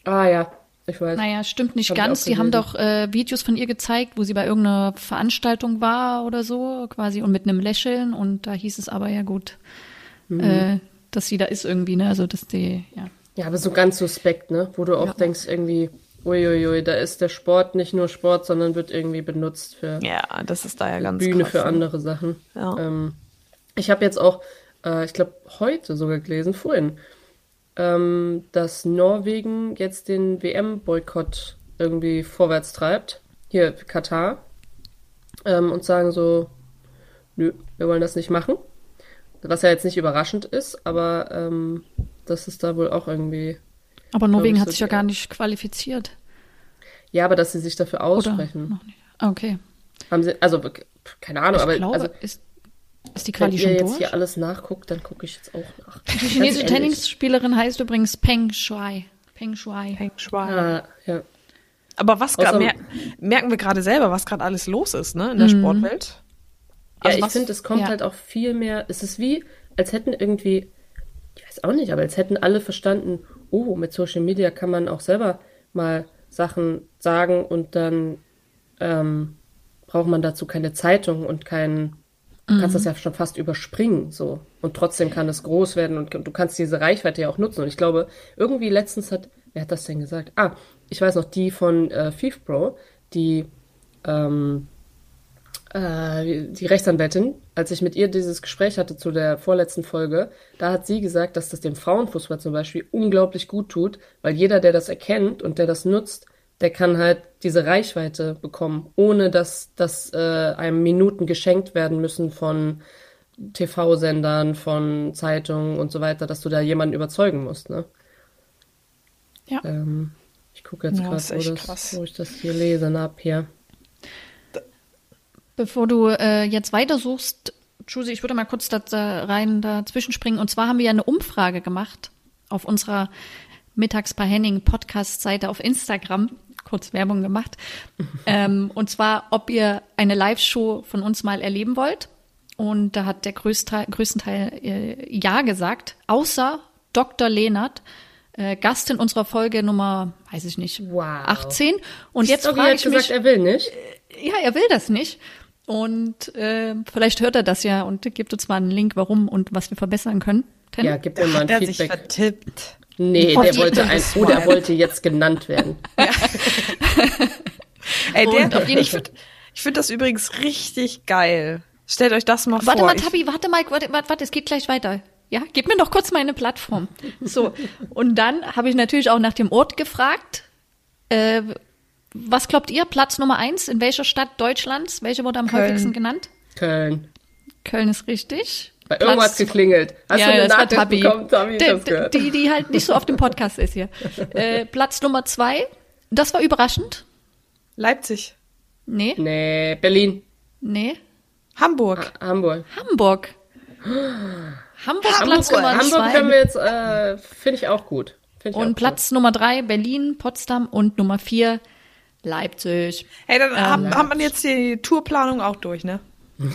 Speaker 2: Ah ja, ich weiß.
Speaker 1: Naja, stimmt nicht
Speaker 2: Hab
Speaker 1: ganz. Die haben doch äh, Videos von ihr gezeigt, wo sie bei irgendeiner Veranstaltung war oder so, quasi, und mit einem Lächeln. Und da hieß es aber ja gut,
Speaker 2: Mhm.
Speaker 1: äh, dass sie da ist irgendwie, ne? Also, dass die, ja.
Speaker 2: Ja, aber so ganz suspekt, ne? Wo du auch
Speaker 1: Ja.
Speaker 2: denkst, irgendwie, uiuiui, da ist der Sport nicht nur Sport, sondern wird irgendwie benutzt für
Speaker 3: Ja, das ist da ja ganz
Speaker 2: Bühne
Speaker 3: krass.
Speaker 2: für andere Sachen.
Speaker 3: Ja.
Speaker 2: Ähm, ich habe jetzt auch, äh, ich glaube, heute sogar gelesen, vorhin, ähm, dass Norwegen jetzt den WM-Boykott irgendwie vorwärts treibt. Hier, Katar. Ähm, und sagen so, nö, wir wollen das nicht machen. Was ja jetzt nicht überraschend ist, aber ähm, das ist da wohl auch irgendwie.
Speaker 1: Aber Norwegen
Speaker 2: ich,
Speaker 1: hat sich ja gar nicht qualifiziert.
Speaker 2: Ja, aber dass sie sich dafür
Speaker 1: Oder?
Speaker 2: aussprechen.
Speaker 1: Noch nicht. Ah, Okay.
Speaker 2: Haben sie, also, keine Ahnung,
Speaker 1: Ich
Speaker 2: aber
Speaker 1: glaube,
Speaker 2: also,
Speaker 1: ist, ist die
Speaker 2: wenn
Speaker 1: Quali
Speaker 2: ihr
Speaker 1: schon
Speaker 2: jetzt
Speaker 1: durch?
Speaker 2: hier alles nachguckt, dann gucke ich jetzt auch nach.
Speaker 1: Die chinesische. Tennisspielerin heißt übrigens Peng Shuai. Peng Shuai.
Speaker 3: Peng Shuai.
Speaker 2: Ah, ja.
Speaker 3: Aber was gerade mer merken wir gerade selber, was gerade alles los ist, ne, in der Sportwelt?
Speaker 2: Ja,
Speaker 3: Also
Speaker 2: ich finde, es kommt
Speaker 1: ja.
Speaker 2: halt auch viel mehr. Es ist wie, als hätten irgendwie, ich weiß auch nicht, aber als hätten alle verstanden, oh, mit Social Media kann man auch selber mal Sachen sagen und dann ähm, braucht man dazu keine Zeitung und kein, du kannst das ja schon fast überspringen, so. Und trotzdem kann es groß werden und du kannst diese Reichweite ja auch nutzen. Und ich glaube, irgendwie letztens hat, wer hat das denn gesagt? Ah, ich weiß noch, die von äh, FIFPro, die ähm, äh, die Rechtsanwältin, als ich mit ihr dieses Gespräch hatte zu der vorletzten Folge, da hat sie gesagt, dass das dem Frauenfußball zum Beispiel unglaublich gut tut, weil jeder, der das erkennt und der das nutzt, der kann halt diese Reichweite bekommen, ohne dass, dass äh, einem Minuten geschenkt werden müssen von TV-Sendern, von Zeitungen und so weiter, dass du da jemanden überzeugen musst, ne?
Speaker 1: Ja.
Speaker 2: Ähm, ich gucke jetzt
Speaker 3: Ja,
Speaker 2: gerade, wo, das- wo ich das hier lese, na, ab hier.
Speaker 1: Bevor du äh, jetzt weitersuchst, Jusi, ich würde mal kurz da, da rein dazwischen springen. Und zwar haben wir ja eine Umfrage gemacht auf unserer Mittags bei Henning Podcast-Seite auf Instagram. Kurz Werbung gemacht. ähm, und zwar, ob ihr eine Live-Show von uns mal erleben wollt. Und da hat der größte, größten Teil äh, Ja gesagt, außer Dr. Lehnert, äh, Gast in unserer Folge Nummer, weiß ich nicht,
Speaker 2: Wow.
Speaker 1: 18. Und jetzt
Speaker 2: Doggy
Speaker 1: frage
Speaker 2: hat
Speaker 1: ich
Speaker 2: gesagt,
Speaker 1: mich,
Speaker 2: er will nicht.
Speaker 1: ja, er will das nicht. Und äh, vielleicht hört er das ja und gibt uns mal einen Link, warum und was wir verbessern können. Ten?
Speaker 2: Ja, gib mir mal ein
Speaker 3: Hat er sich
Speaker 2: Feedback.
Speaker 3: vertippt.
Speaker 2: Nee,
Speaker 1: Auf
Speaker 2: der wollte ein, oh, der wollte jetzt genannt werden.
Speaker 3: Ey, der,
Speaker 1: Und auf jeden
Speaker 3: ich finde ich find das übrigens richtig geil. Stellt euch das mal
Speaker 1: Warte
Speaker 3: vor.
Speaker 1: mal,
Speaker 3: Ich-
Speaker 1: Tabi, warte mal, warte, warte, warte, es geht gleich weiter. Ja, gib mir doch kurz meine Plattform. So, und dann habe ich natürlich auch nach dem Ort gefragt. Äh, was glaubt ihr? Platz Nummer eins in welcher Stadt Deutschlands? Welche wurde am
Speaker 3: Köln.
Speaker 1: häufigsten genannt?
Speaker 2: Köln.
Speaker 1: Köln ist richtig.
Speaker 2: Bei irgendwas
Speaker 1: Platz-
Speaker 2: geklingelt. Hast
Speaker 1: ja,
Speaker 2: du eine
Speaker 1: das war
Speaker 2: Nachricht
Speaker 1: Tabi.
Speaker 2: bekommen, Tabi?
Speaker 1: Die-
Speaker 2: hab's gehört.
Speaker 1: Die, die halt nicht so auf dem Podcast ist hier. Äh, Platz Nummer zwei. Das war überraschend.
Speaker 3: Leipzig.
Speaker 1: Nee,
Speaker 2: Nee, Berlin.
Speaker 1: nee.
Speaker 3: Hamburg.
Speaker 2: Hamburg.
Speaker 1: Hamburg. Hamburg, Platz
Speaker 2: Hamburg,
Speaker 1: Nummer
Speaker 2: Hamburg
Speaker 1: zwei.
Speaker 2: können wir jetzt, äh, finde ich auch gut. Ich auch
Speaker 1: Und
Speaker 2: gut.
Speaker 1: Platz Nummer drei Berlin, Potsdam und Nummer vier Leipzig.
Speaker 3: Hey, dann
Speaker 1: Ähm,
Speaker 3: haben, haben wir jetzt die Tourplanung auch durch, ne?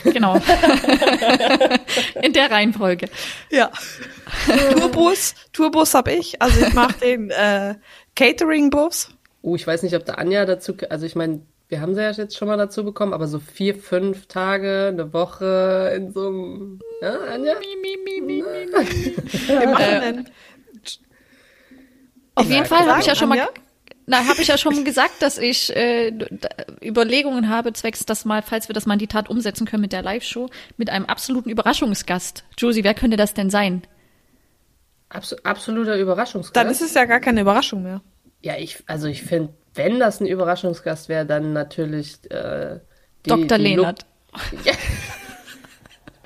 Speaker 1: Genau. In der Reihenfolge.
Speaker 3: Ja. Tourbus, Tourbus hab ich. Also ich mache den äh, Catering-Bus.
Speaker 2: Oh, ich weiß nicht, ob der Anja dazu, also ich meine, wir haben sie ja jetzt schon mal dazu bekommen, aber so vier, fünf Tage, eine Woche in so einem, ja, Anja?
Speaker 3: Wir machen einen
Speaker 1: Auf jeden Fall habe ich ja schon mal,
Speaker 3: Anja?
Speaker 1: Na, habe ich ja schon gesagt, dass ich äh, Überlegungen habe, zwecks das mal, falls wir das mal in die Tat umsetzen können mit der Live-Show, mit einem absoluten Überraschungsgast. Josie, wer könnte das denn sein?
Speaker 2: Abs absoluter Überraschungsgast.
Speaker 3: Dann ist es ja gar keine Überraschung mehr.
Speaker 2: Ja, ich, also ich finde, wenn das ein Überraschungsgast wäre, dann natürlich äh, die,
Speaker 1: Dr.
Speaker 2: die
Speaker 1: Lehnert.
Speaker 2: Lu- Ja,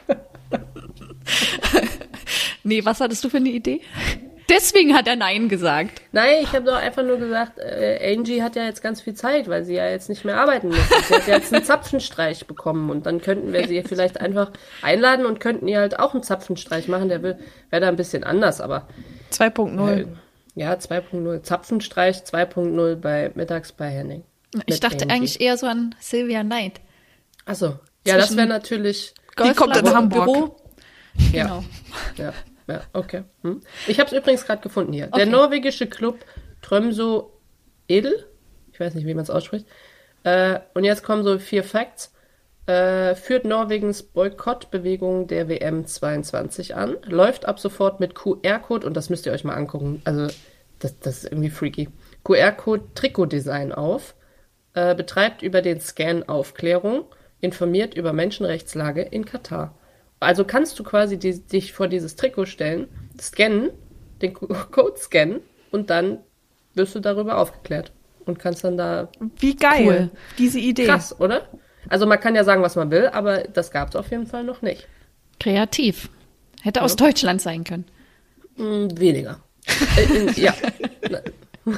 Speaker 1: Nee, was hattest du für eine Idee? Deswegen hat er Nein gesagt.
Speaker 2: Nein, ich habe doch einfach nur gesagt, äh, Angie hat ja jetzt ganz viel Zeit, weil sie ja jetzt nicht mehr arbeiten muss. Sie hat ja jetzt einen Zapfenstreich bekommen und dann könnten wir sie vielleicht einfach einladen und könnten ihr halt auch einen Zapfenstreich machen. Der will- wäre da ein bisschen anders, aber
Speaker 3: 2.0.
Speaker 2: ja, 2.0. Zapfenstreich 2.0 bei mittags bei Henning.
Speaker 1: Ich dachte
Speaker 2: Angie.
Speaker 1: eigentlich eher so an Sylvia Knight.
Speaker 2: Achso. Ja, das wäre natürlich.
Speaker 3: Die kommt in
Speaker 1: Golfplatz
Speaker 3: Hamburg.
Speaker 1: Büro.
Speaker 2: Ja.
Speaker 1: Genau.
Speaker 2: Ja, ja, okay. Hm. Ich habe es übrigens gerade gefunden hier.
Speaker 1: Okay.
Speaker 2: Der norwegische Club Tromso Edel, ich weiß nicht, wie man es ausspricht. Äh, und jetzt kommen so vier Facts. Äh, führt Norwegens Boykottbewegung der WM 22 an, läuft ab sofort mit QR-Code, und das müsst ihr euch mal angucken, also das, das ist irgendwie freaky, QR-Code Trikotdesign auf, äh, betreibt über den Scan Aufklärung, informiert über Menschenrechtslage in Katar. Also kannst du quasi die, dich vor dieses Trikot stellen, scannen, den Co- Code scannen und dann wirst du darüber aufgeklärt und kannst dann da
Speaker 3: Wie geil.
Speaker 1: Cool.
Speaker 3: Diese Idee.
Speaker 2: krass, oder? Also man kann ja sagen, was man will, aber das gab es auf jeden Fall noch nicht.
Speaker 1: Kreativ. Hätte aus Deutschland sein können.
Speaker 2: Hm, weniger. äh, in, ja.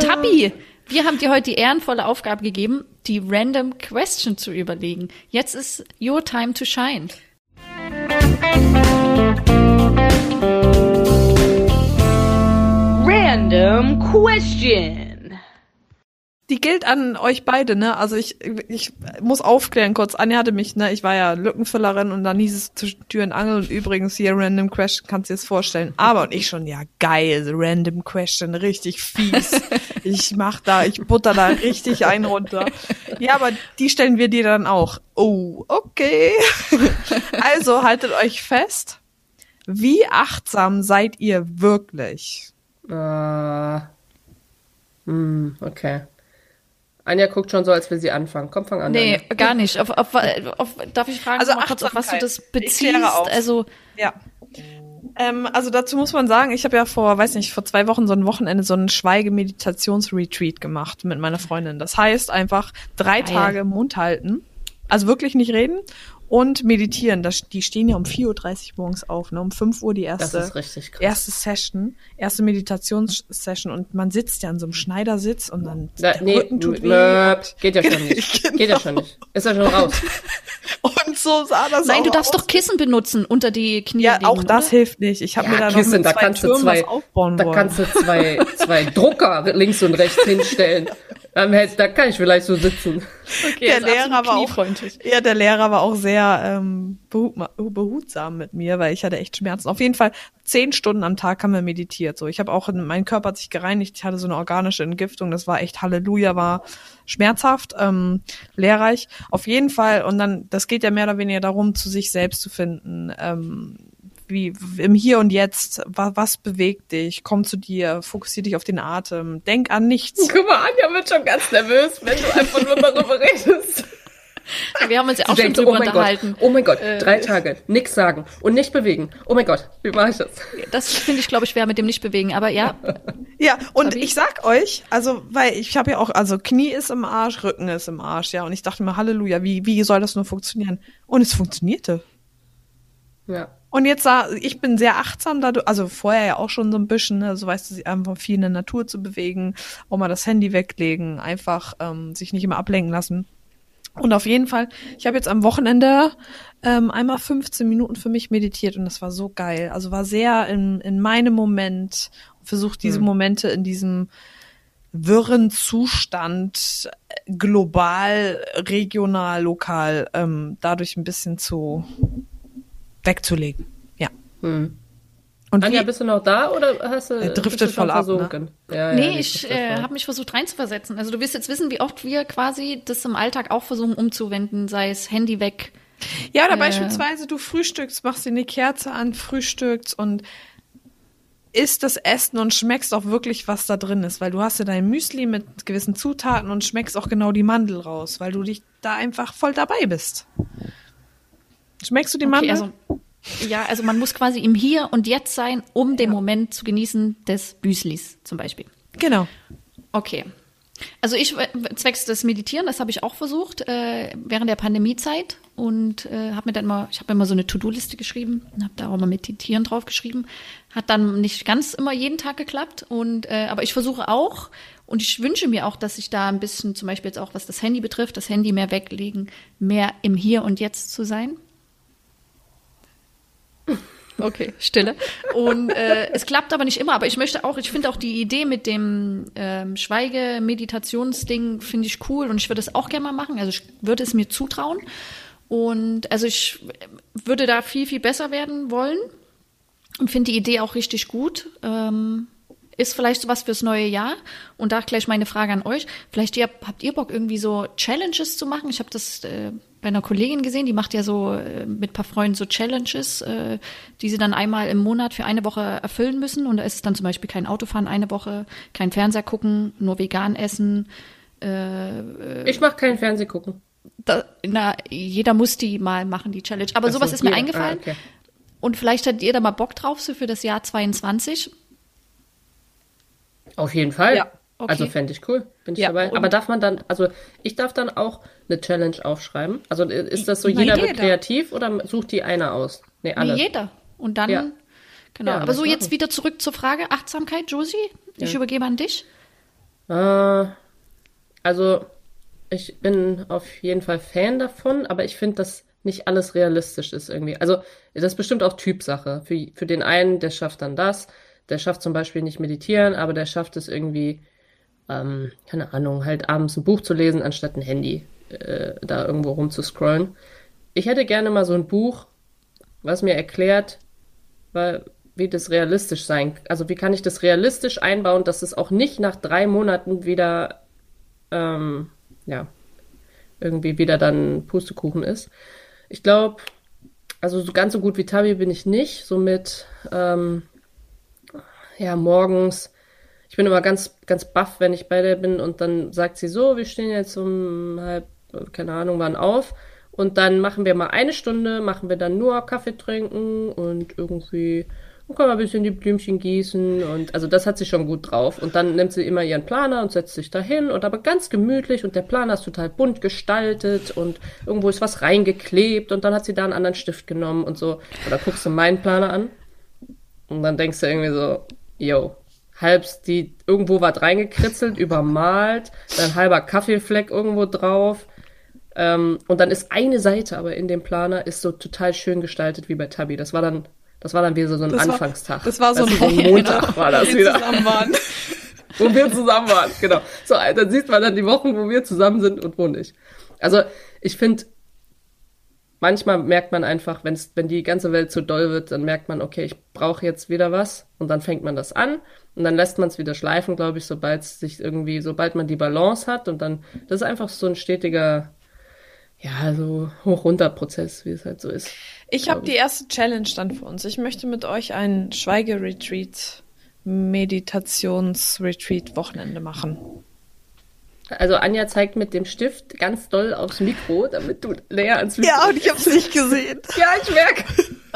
Speaker 1: Tabi, wir haben dir heute die ehrenvolle Aufgabe gegeben, die Random Question zu überlegen. Jetzt ist your time to shine.
Speaker 4: Random question.
Speaker 3: Die gilt an euch beide, ne? Also ich, ich muss aufklären kurz. Anja hatte mich, ne? Ich war ja Lückenfüllerin und dann hieß es zwischen Tür und Angel und übrigens hier Random Question, kannst du dir das vorstellen. Aber und ich schon, ja geil, Random Question, richtig fies. ich mach da, ich butter da richtig ein runter. Ja, aber die stellen wir dir dann auch. Oh, okay. also haltet euch fest. Wie achtsam seid ihr wirklich?
Speaker 2: Äh, hm, okay. Anja guckt schon so, als will sie anfangen. Komm, fang an.
Speaker 1: Nee,
Speaker 2: Anja.
Speaker 1: gar nicht. Auf, auf, auf, darf ich fragen,
Speaker 3: Also
Speaker 1: mal kurz, auf was du das beziehst? Also,
Speaker 3: Ja. Ähm, also dazu muss man sagen, ich habe ja vor, weiß nicht, vor zwei Wochen so ein Wochenende so einen Schweigemeditationsretreat gemacht mit meiner Freundin. Das heißt einfach drei
Speaker 1: Geil.
Speaker 3: Tage Mund halten, also wirklich nicht reden und meditieren. Das, die stehen ja um 4.30 Uhr morgens auf, ne? um 5 Uhr die
Speaker 2: Das
Speaker 3: erste,
Speaker 2: ist richtig krass.
Speaker 3: erste Session, erste Meditationssession und man sitzt ja an so einem Schneidersitz und dann
Speaker 2: Da,
Speaker 3: der
Speaker 2: nee,
Speaker 3: Rücken tut weh.
Speaker 2: geht ja schon nicht.
Speaker 3: Genau.
Speaker 2: Geht ja schon nicht. Ist ja schon raus.
Speaker 3: Und so sah das
Speaker 1: nein,
Speaker 3: auch
Speaker 1: du darfst
Speaker 3: aus.
Speaker 1: doch Kissen benutzen unter die Knie.
Speaker 3: Ja,
Speaker 1: legen,
Speaker 3: auch das
Speaker 1: oder?
Speaker 3: hilft nicht. Ich habe mir da noch
Speaker 2: Kissen,
Speaker 3: mit
Speaker 2: da
Speaker 3: zwei
Speaker 2: kannst du
Speaker 3: Türmen
Speaker 2: zwei,
Speaker 3: was aufbauen
Speaker 2: da
Speaker 3: wollen.
Speaker 2: kannst du zwei, zwei Drucker links und rechts hinstellen. Hätt- Da kann ich vielleicht so sitzen.
Speaker 1: Okay,
Speaker 3: der
Speaker 1: ist
Speaker 3: Lehrer war auch
Speaker 1: kniefreundlich.
Speaker 3: Ja, der Lehrer war auch sehr ähm, behut, behutsam mit mir, weil ich hatte echt Schmerzen. Auf jeden Fall zehn Stunden am Tag haben wir meditiert. So, ich habe auch mein Körper hat sich gereinigt. Ich hatte so eine organische Entgiftung. Das war echt Halleluja, war schmerzhaft, ähm, lehrreich. Auf jeden Fall. Und dann, das geht ja mehr oder weniger darum, zu sich selbst zu finden. Ähm, wie im Hier und Jetzt, was, was bewegt dich? Komm zu dir, fokussier dich auf den Atem, denk an nichts.
Speaker 2: Guck mal, Anja wird schon ganz nervös, wenn du einfach nur darüber redest.
Speaker 1: Wir haben uns ja auch
Speaker 2: Sie
Speaker 1: schon
Speaker 2: denkt so,
Speaker 1: drüber
Speaker 2: oh mein
Speaker 1: unterhalten.
Speaker 2: Gott, oh mein Gott,
Speaker 1: Äh,
Speaker 2: drei Tage, nix sagen und nicht bewegen. Oh mein Gott, wie mache ich das?
Speaker 1: Das finde ich, glaube ich, schwer mit dem nicht bewegen. Aber ja,
Speaker 3: Ja, und
Speaker 1: Fabi?
Speaker 3: ich sag euch, also, weil ich habe ja auch, also Knie ist im Arsch, Rücken ist im Arsch, ja, und ich dachte mir, Halleluja, wie, wie soll das nur funktionieren? Und es funktionierte.
Speaker 2: Ja.
Speaker 3: Und jetzt sah, ich bin sehr achtsam dadurch, also vorher ja auch schon so ein bisschen, ne, so weißt du, einfach viel in der Natur zu bewegen, auch mal das Handy weglegen, einfach ähm, sich nicht immer ablenken lassen. Und auf jeden Fall, ich habe jetzt am Wochenende ähm, einmal 15 Minuten für mich meditiert und das war so geil. Also war sehr in, in meinem Moment, versucht diese Momente in diesem wirren Zustand äh, global, regional, lokal ähm, dadurch ein bisschen zu wegzulegen. Ja.
Speaker 2: Hm.
Speaker 3: Und
Speaker 2: Anja,
Speaker 3: wie,
Speaker 2: bist du noch da oder hast du
Speaker 3: Er driftet voll ab, ne?
Speaker 2: Ja, ja,
Speaker 1: nee,
Speaker 2: die
Speaker 1: ich äh, habe mich versucht reinzuversetzen. Also du wirst jetzt wissen, wie oft wir quasi das im Alltag auch versuchen umzuwenden, sei es Handy weg.
Speaker 3: ja, oder
Speaker 1: äh,
Speaker 3: beispielsweise du frühstückst, machst dir eine Kerze an, frühstückst und isst das Essen und schmeckst auch wirklich, was da drin ist, weil du hast ja dein Müsli mit gewissen Zutaten und schmeckst auch genau die Mandel raus, weil du dich da einfach voll dabei bist. Schmeckst du die
Speaker 1: Okay,
Speaker 3: Mandel?
Speaker 1: also ja, also man muss quasi im Hier und Jetzt sein, um den Moment zu genießen des Büslis zum Beispiel.
Speaker 3: genau.
Speaker 1: Okay. Also ich äh, zwecks des Meditieren, das habe ich auch versucht äh, während der Pandemiezeit und äh, habe mir dann mal, ich habe mir mal so eine To-Do-Liste geschrieben und habe da auch mal Meditieren drauf geschrieben. Hat dann nicht ganz immer jeden Tag geklappt und äh, aber ich versuche auch und ich wünsche mir auch, dass ich da ein bisschen zum Beispiel jetzt auch was das Handy betrifft, das Handy mehr weglegen, mehr im Hier und Jetzt zu sein. Okay, Stille. Und äh, es klappt aber nicht immer. Aber ich möchte auch, ich finde auch die Idee mit dem ähm, Schweige-Meditationsding finde ich cool und ich würde es auch gerne mal machen. Also ich würde es mir zutrauen. Und also ich würde da viel, viel besser werden wollen und finde die Idee auch richtig gut. Ähm, ist vielleicht sowas fürs neue Jahr. Und da gleich meine Frage an euch. Vielleicht ihr, habt ihr Bock, irgendwie so Challenges zu machen? Ich habe das äh, bei einer Kollegin gesehen, die macht ja so äh, mit ein paar Freunden so Challenges, äh, die sie dann einmal im Monat für eine Woche erfüllen müssen. Und da ist es dann zum Beispiel kein Autofahren eine Woche, kein Fernseher gucken, nur vegan essen. Äh,
Speaker 2: Ich mache keinen Fernseh gucken.
Speaker 1: da, na, jeder muss die mal machen, die Challenge. Aber
Speaker 2: Ach so,
Speaker 1: sowas ist mir
Speaker 2: jeder.
Speaker 1: eingefallen.
Speaker 2: Ah, okay.
Speaker 1: Und vielleicht hat ihr da mal Bock drauf, so für das Jahr 22.
Speaker 2: Auf jeden Fall.
Speaker 3: Ja,
Speaker 1: okay.
Speaker 2: Also fände ich cool. Bin ich
Speaker 3: Ja,
Speaker 2: dabei. Aber darf man dann, also ich darf dann auch eine Challenge aufschreiben? Also ist das so,
Speaker 1: Na,
Speaker 2: jeder wird
Speaker 1: jeder.
Speaker 2: kreativ oder sucht die einer aus? Nee,
Speaker 1: Nee,
Speaker 2: alle.
Speaker 1: jeder. Und dann,
Speaker 2: Ja.
Speaker 1: genau.
Speaker 2: Ja,
Speaker 1: Aber so jetzt
Speaker 2: machen.
Speaker 1: wieder zurück zur Frage Achtsamkeit, Josie. Ich übergebe an dich.
Speaker 2: Äh, also, ich bin auf jeden Fall Fan davon, aber ich finde, dass nicht alles realistisch ist irgendwie. Also, das ist bestimmt auch Typsache. Für, für den einen, der schafft dann das, der schafft zum Beispiel nicht meditieren, aber der schafft es irgendwie, ähm, keine Ahnung, halt abends ein Buch zu lesen, anstatt ein Handy äh, da irgendwo rumzuscrollen. Ich hätte gerne mal so ein Buch, was mir erklärt, weil, wie das realistisch sein, also wie kann ich das realistisch einbauen, dass es auch nicht nach drei Monaten wieder, ähm, ja, irgendwie wieder dann Pustekuchen ist. Ich glaube, also so ganz so gut wie Tabi bin ich nicht, so mit, ähm, ja, morgens. Ich bin immer ganz, ganz baff, wenn ich bei der bin und dann sagt sie so, wir stehen jetzt um halb, keine Ahnung wann auf und dann machen wir mal eine Stunde, machen wir dann nur Kaffee trinken und irgendwie dann können wir ein bisschen die Blümchen gießen und also das hat sie schon gut drauf. Und dann nimmt sie immer ihren Planer und setzt sich dahin und aber ganz gemütlich und der Planer ist total bunt gestaltet und irgendwo ist was reingeklebt und dann hat sie da einen anderen Stift genommen und so. Oder guckst du meinen Planer an und dann denkst du irgendwie so, yo, halbs die irgendwo was reingekritzelt, übermalt, dann halber Kaffeefleck irgendwo drauf. Ähm, und dann ist eine Seite aber in dem Planer ist so total schön gestaltet wie bei Tabby. Das war dann, das war dann wieder so ein
Speaker 3: Das war-
Speaker 2: Anfangstag.
Speaker 3: Das war so
Speaker 2: Weißt
Speaker 3: ein
Speaker 2: du, Montag war das
Speaker 3: wir
Speaker 2: wieder,
Speaker 3: zusammen waren.
Speaker 2: wo wir zusammen waren. Genau. So, dann sieht man dann die Wochen, wo wir zusammen sind und wo nicht. Also ich finde, manchmal merkt man einfach, wenn's, wenn die ganze Welt zu doll wird, dann merkt man, okay, ich brauche jetzt wieder was und dann fängt man das an und dann lässt man es wieder schleifen, glaube ich, sobald sich irgendwie, sobald man die Balance hat und dann, das ist einfach so ein stetiger, ja, so hoch-runter-Prozess, wie es halt so ist.
Speaker 3: Ich habe die erste Challenge dann für uns. Ich möchte mit euch ein Schweigeretreat, Meditationsretreat-Wochenende machen.
Speaker 2: Also Anja zeigt mit dem Stift ganz doll aufs Mikro, damit du näher ans Mikro
Speaker 3: ich habe es nicht gesehen.
Speaker 2: Ja, ich merke.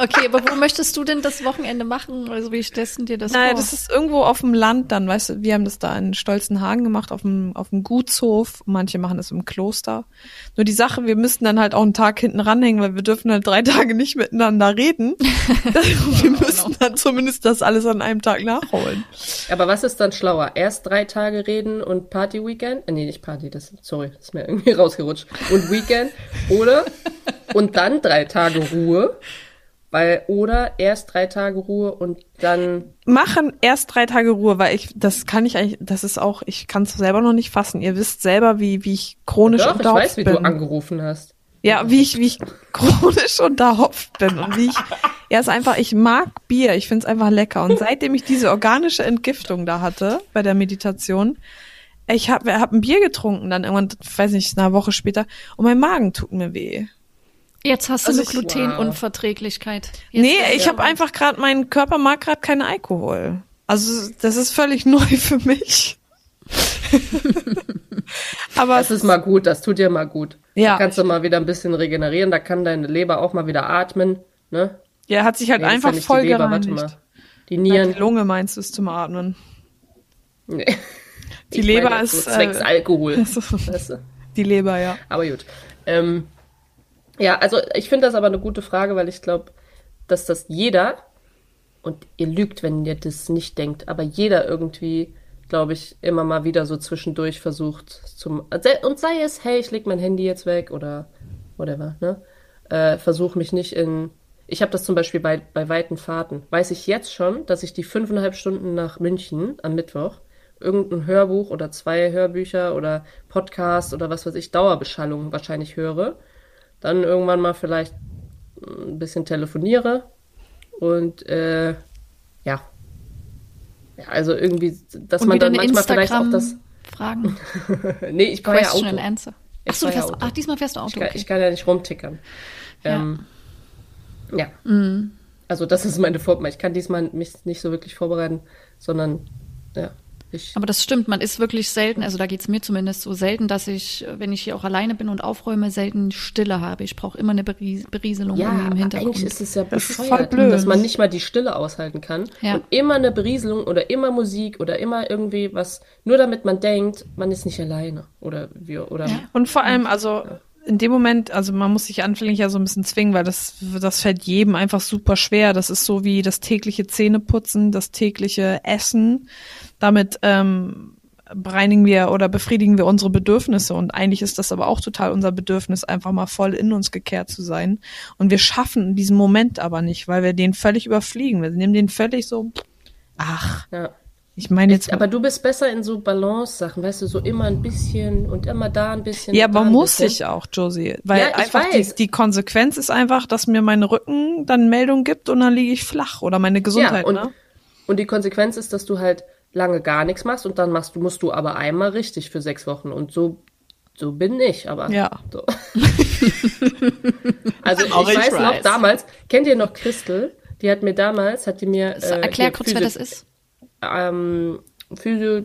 Speaker 1: Okay, aber wo möchtest du denn das Wochenende machen? Also wie stellst du dir das
Speaker 3: Naja,
Speaker 1: vor?
Speaker 3: das ist irgendwo auf dem Land dann, weißt du, wir haben das da in Stolzenhagen gemacht, auf dem, auf dem Gutshof. Manche machen das im Kloster. Nur die Sache, wir müssten dann halt auch einen Tag hinten ranhängen, weil wir dürfen halt drei Tage nicht miteinander reden. wir müssen dann zumindest das alles an einem Tag nachholen.
Speaker 2: Aber was ist dann schlauer? Erst drei Tage reden und Party-Weekend? Äh, nee, nicht Party, das, sorry, das ist mir irgendwie rausgerutscht. Und Weekend? Oder? Und dann drei Tage Ruhe? Weil, oder erst drei Tage Ruhe und dann,
Speaker 3: Machen erst drei Tage Ruhe, weil ich, das kann ich eigentlich, das ist auch, ich kann es selber noch nicht fassen. Ihr wisst selber, wie, wie ich chronisch
Speaker 2: doch, ich
Speaker 3: unterhopft
Speaker 2: weiß, wie
Speaker 3: bin.
Speaker 2: du angerufen hast.
Speaker 3: Ja, wie ich, wie ich chronisch unterhopft bin und wie ich, ja, ist einfach, ich mag Bier, ich find's einfach lecker. Und seitdem ich diese organische Entgiftung da hatte bei der Meditation, ich habe hab ein Bier getrunken, dann irgendwann, weiß nicht, eine Woche später, und mein Magen tut mir weh.
Speaker 1: Jetzt hast du
Speaker 3: Also
Speaker 1: eine
Speaker 3: ich-
Speaker 1: Glutenunverträglichkeit. Jetzt
Speaker 3: nee, ich habe einfach gerade, mein Körper mag gerade keinen Alkohol. Also das ist völlig neu für mich. Aber
Speaker 2: Das ist mal gut, das tut dir mal gut.
Speaker 3: Ja.
Speaker 2: Da kannst du mal wieder ein bisschen regenerieren, da kann deine Leber auch mal wieder atmen, ne?
Speaker 3: ja, hat sich halt
Speaker 2: Nee,
Speaker 3: einfach
Speaker 2: ja nicht
Speaker 3: voll
Speaker 2: die Leber, warte
Speaker 3: gereinigt.
Speaker 2: mal. Die Nieren.
Speaker 3: die Lunge meinst du, ist zum Atmen.
Speaker 2: Nee.
Speaker 3: Die
Speaker 2: Ich
Speaker 3: Leber
Speaker 2: meine,
Speaker 3: ist,
Speaker 2: So zwecks
Speaker 3: äh,
Speaker 2: Alkohol. weißt du?
Speaker 3: Die Leber, ja.
Speaker 2: Aber gut. Ähm, ja, also ich finde das aber eine gute Frage, weil ich glaube, dass das jeder, und ihr lügt, wenn ihr das nicht denkt, aber jeder irgendwie, glaube ich, immer mal wieder so zwischendurch versucht zum, und sei es, hey, ich leg mein Handy jetzt weg oder whatever, ne? Äh, versuch mich nicht in, ich habe das zum Beispiel bei, bei weiten Fahrten, weiß ich jetzt schon, dass ich die fünfeinhalb Stunden nach München am Mittwoch irgendein Hörbuch oder zwei Hörbücher oder Podcast oder was weiß ich, Dauerbeschallung wahrscheinlich höre, dann irgendwann mal vielleicht ein bisschen telefoniere und äh, ja. ja. Also irgendwie, dass
Speaker 1: Und
Speaker 2: man dann manchmal vielleicht auch
Speaker 1: Instagram
Speaker 2: das.
Speaker 1: Fragen.
Speaker 2: nee, ich fahre ja Auto.
Speaker 1: Answer.
Speaker 2: Ich
Speaker 1: Ach so,
Speaker 2: fahr
Speaker 1: du
Speaker 2: ja
Speaker 1: fährst,
Speaker 2: Auto.
Speaker 1: ach, diesmal fährst du
Speaker 2: Ich
Speaker 1: Auto.
Speaker 2: kann,
Speaker 1: Okay.
Speaker 2: ich kann ja nicht rumtickern.
Speaker 1: Ja.
Speaker 2: Ähm, ja.
Speaker 1: Mhm.
Speaker 2: Also das ist meine Vorbereitung. Ich kann diesmal mich nicht so wirklich vorbereiten, sondern ja, ich.
Speaker 1: Aber das stimmt, man ist wirklich selten, also da geht's mir zumindest so selten, dass ich, wenn ich hier auch alleine bin und aufräume, selten Stille habe. Ich brauche immer eine Beries Berieselung
Speaker 2: Ja,
Speaker 1: irgendwie im
Speaker 2: aber
Speaker 1: Hintergrund.
Speaker 2: eigentlich ist es ja
Speaker 3: Das
Speaker 2: bescheuert,
Speaker 3: blöd.
Speaker 2: dass man nicht mal die Stille aushalten kann.
Speaker 1: Ja.
Speaker 2: Und immer eine Berieselung oder immer Musik oder immer irgendwie was, nur damit man denkt, man ist nicht alleine. Oder wir, oder
Speaker 1: Ja.
Speaker 3: Und vor allem, also in dem Moment, also man muss sich anfänglich ja so ein bisschen zwingen, weil das, das fällt jedem einfach super schwer. Das ist so wie das tägliche Zähneputzen, das tägliche Essen. Damit ähm, bereinigen wir oder befriedigen wir unsere Bedürfnisse. Und eigentlich ist das aber auch total unser Bedürfnis, einfach mal voll in uns gekehrt zu sein. Und wir schaffen diesen Moment aber nicht, weil wir den völlig überfliegen. Wir nehmen den völlig so, ach,
Speaker 2: ja.
Speaker 3: ich meine jetzt.
Speaker 2: Aber du bist besser in so Balance-Sachen, weißt du, so immer ein bisschen und immer da ein bisschen.
Speaker 3: Ja, aber muss ich auch, Josie. Weil
Speaker 2: Ja, ich
Speaker 3: einfach die, die Konsequenz ist einfach, dass mir mein Rücken dann Meldung gibt und dann liege ich flach oder meine Gesundheit,
Speaker 2: ja, und,
Speaker 3: ne?
Speaker 2: und die Konsequenz ist, dass du halt lange gar nichts machst und dann machst du, musst du aber einmal richtig für sechs Wochen. Und so, so bin ich, aber.
Speaker 3: Ja.
Speaker 2: So. also ich,
Speaker 1: Auch ich
Speaker 2: weiß noch damals, kennt ihr noch Christel? Die hat mir damals, hat die mir.
Speaker 1: So,
Speaker 2: äh,
Speaker 1: Erklär kurz, wer
Speaker 2: Physio-
Speaker 1: das ist.
Speaker 2: Ähm, Physio,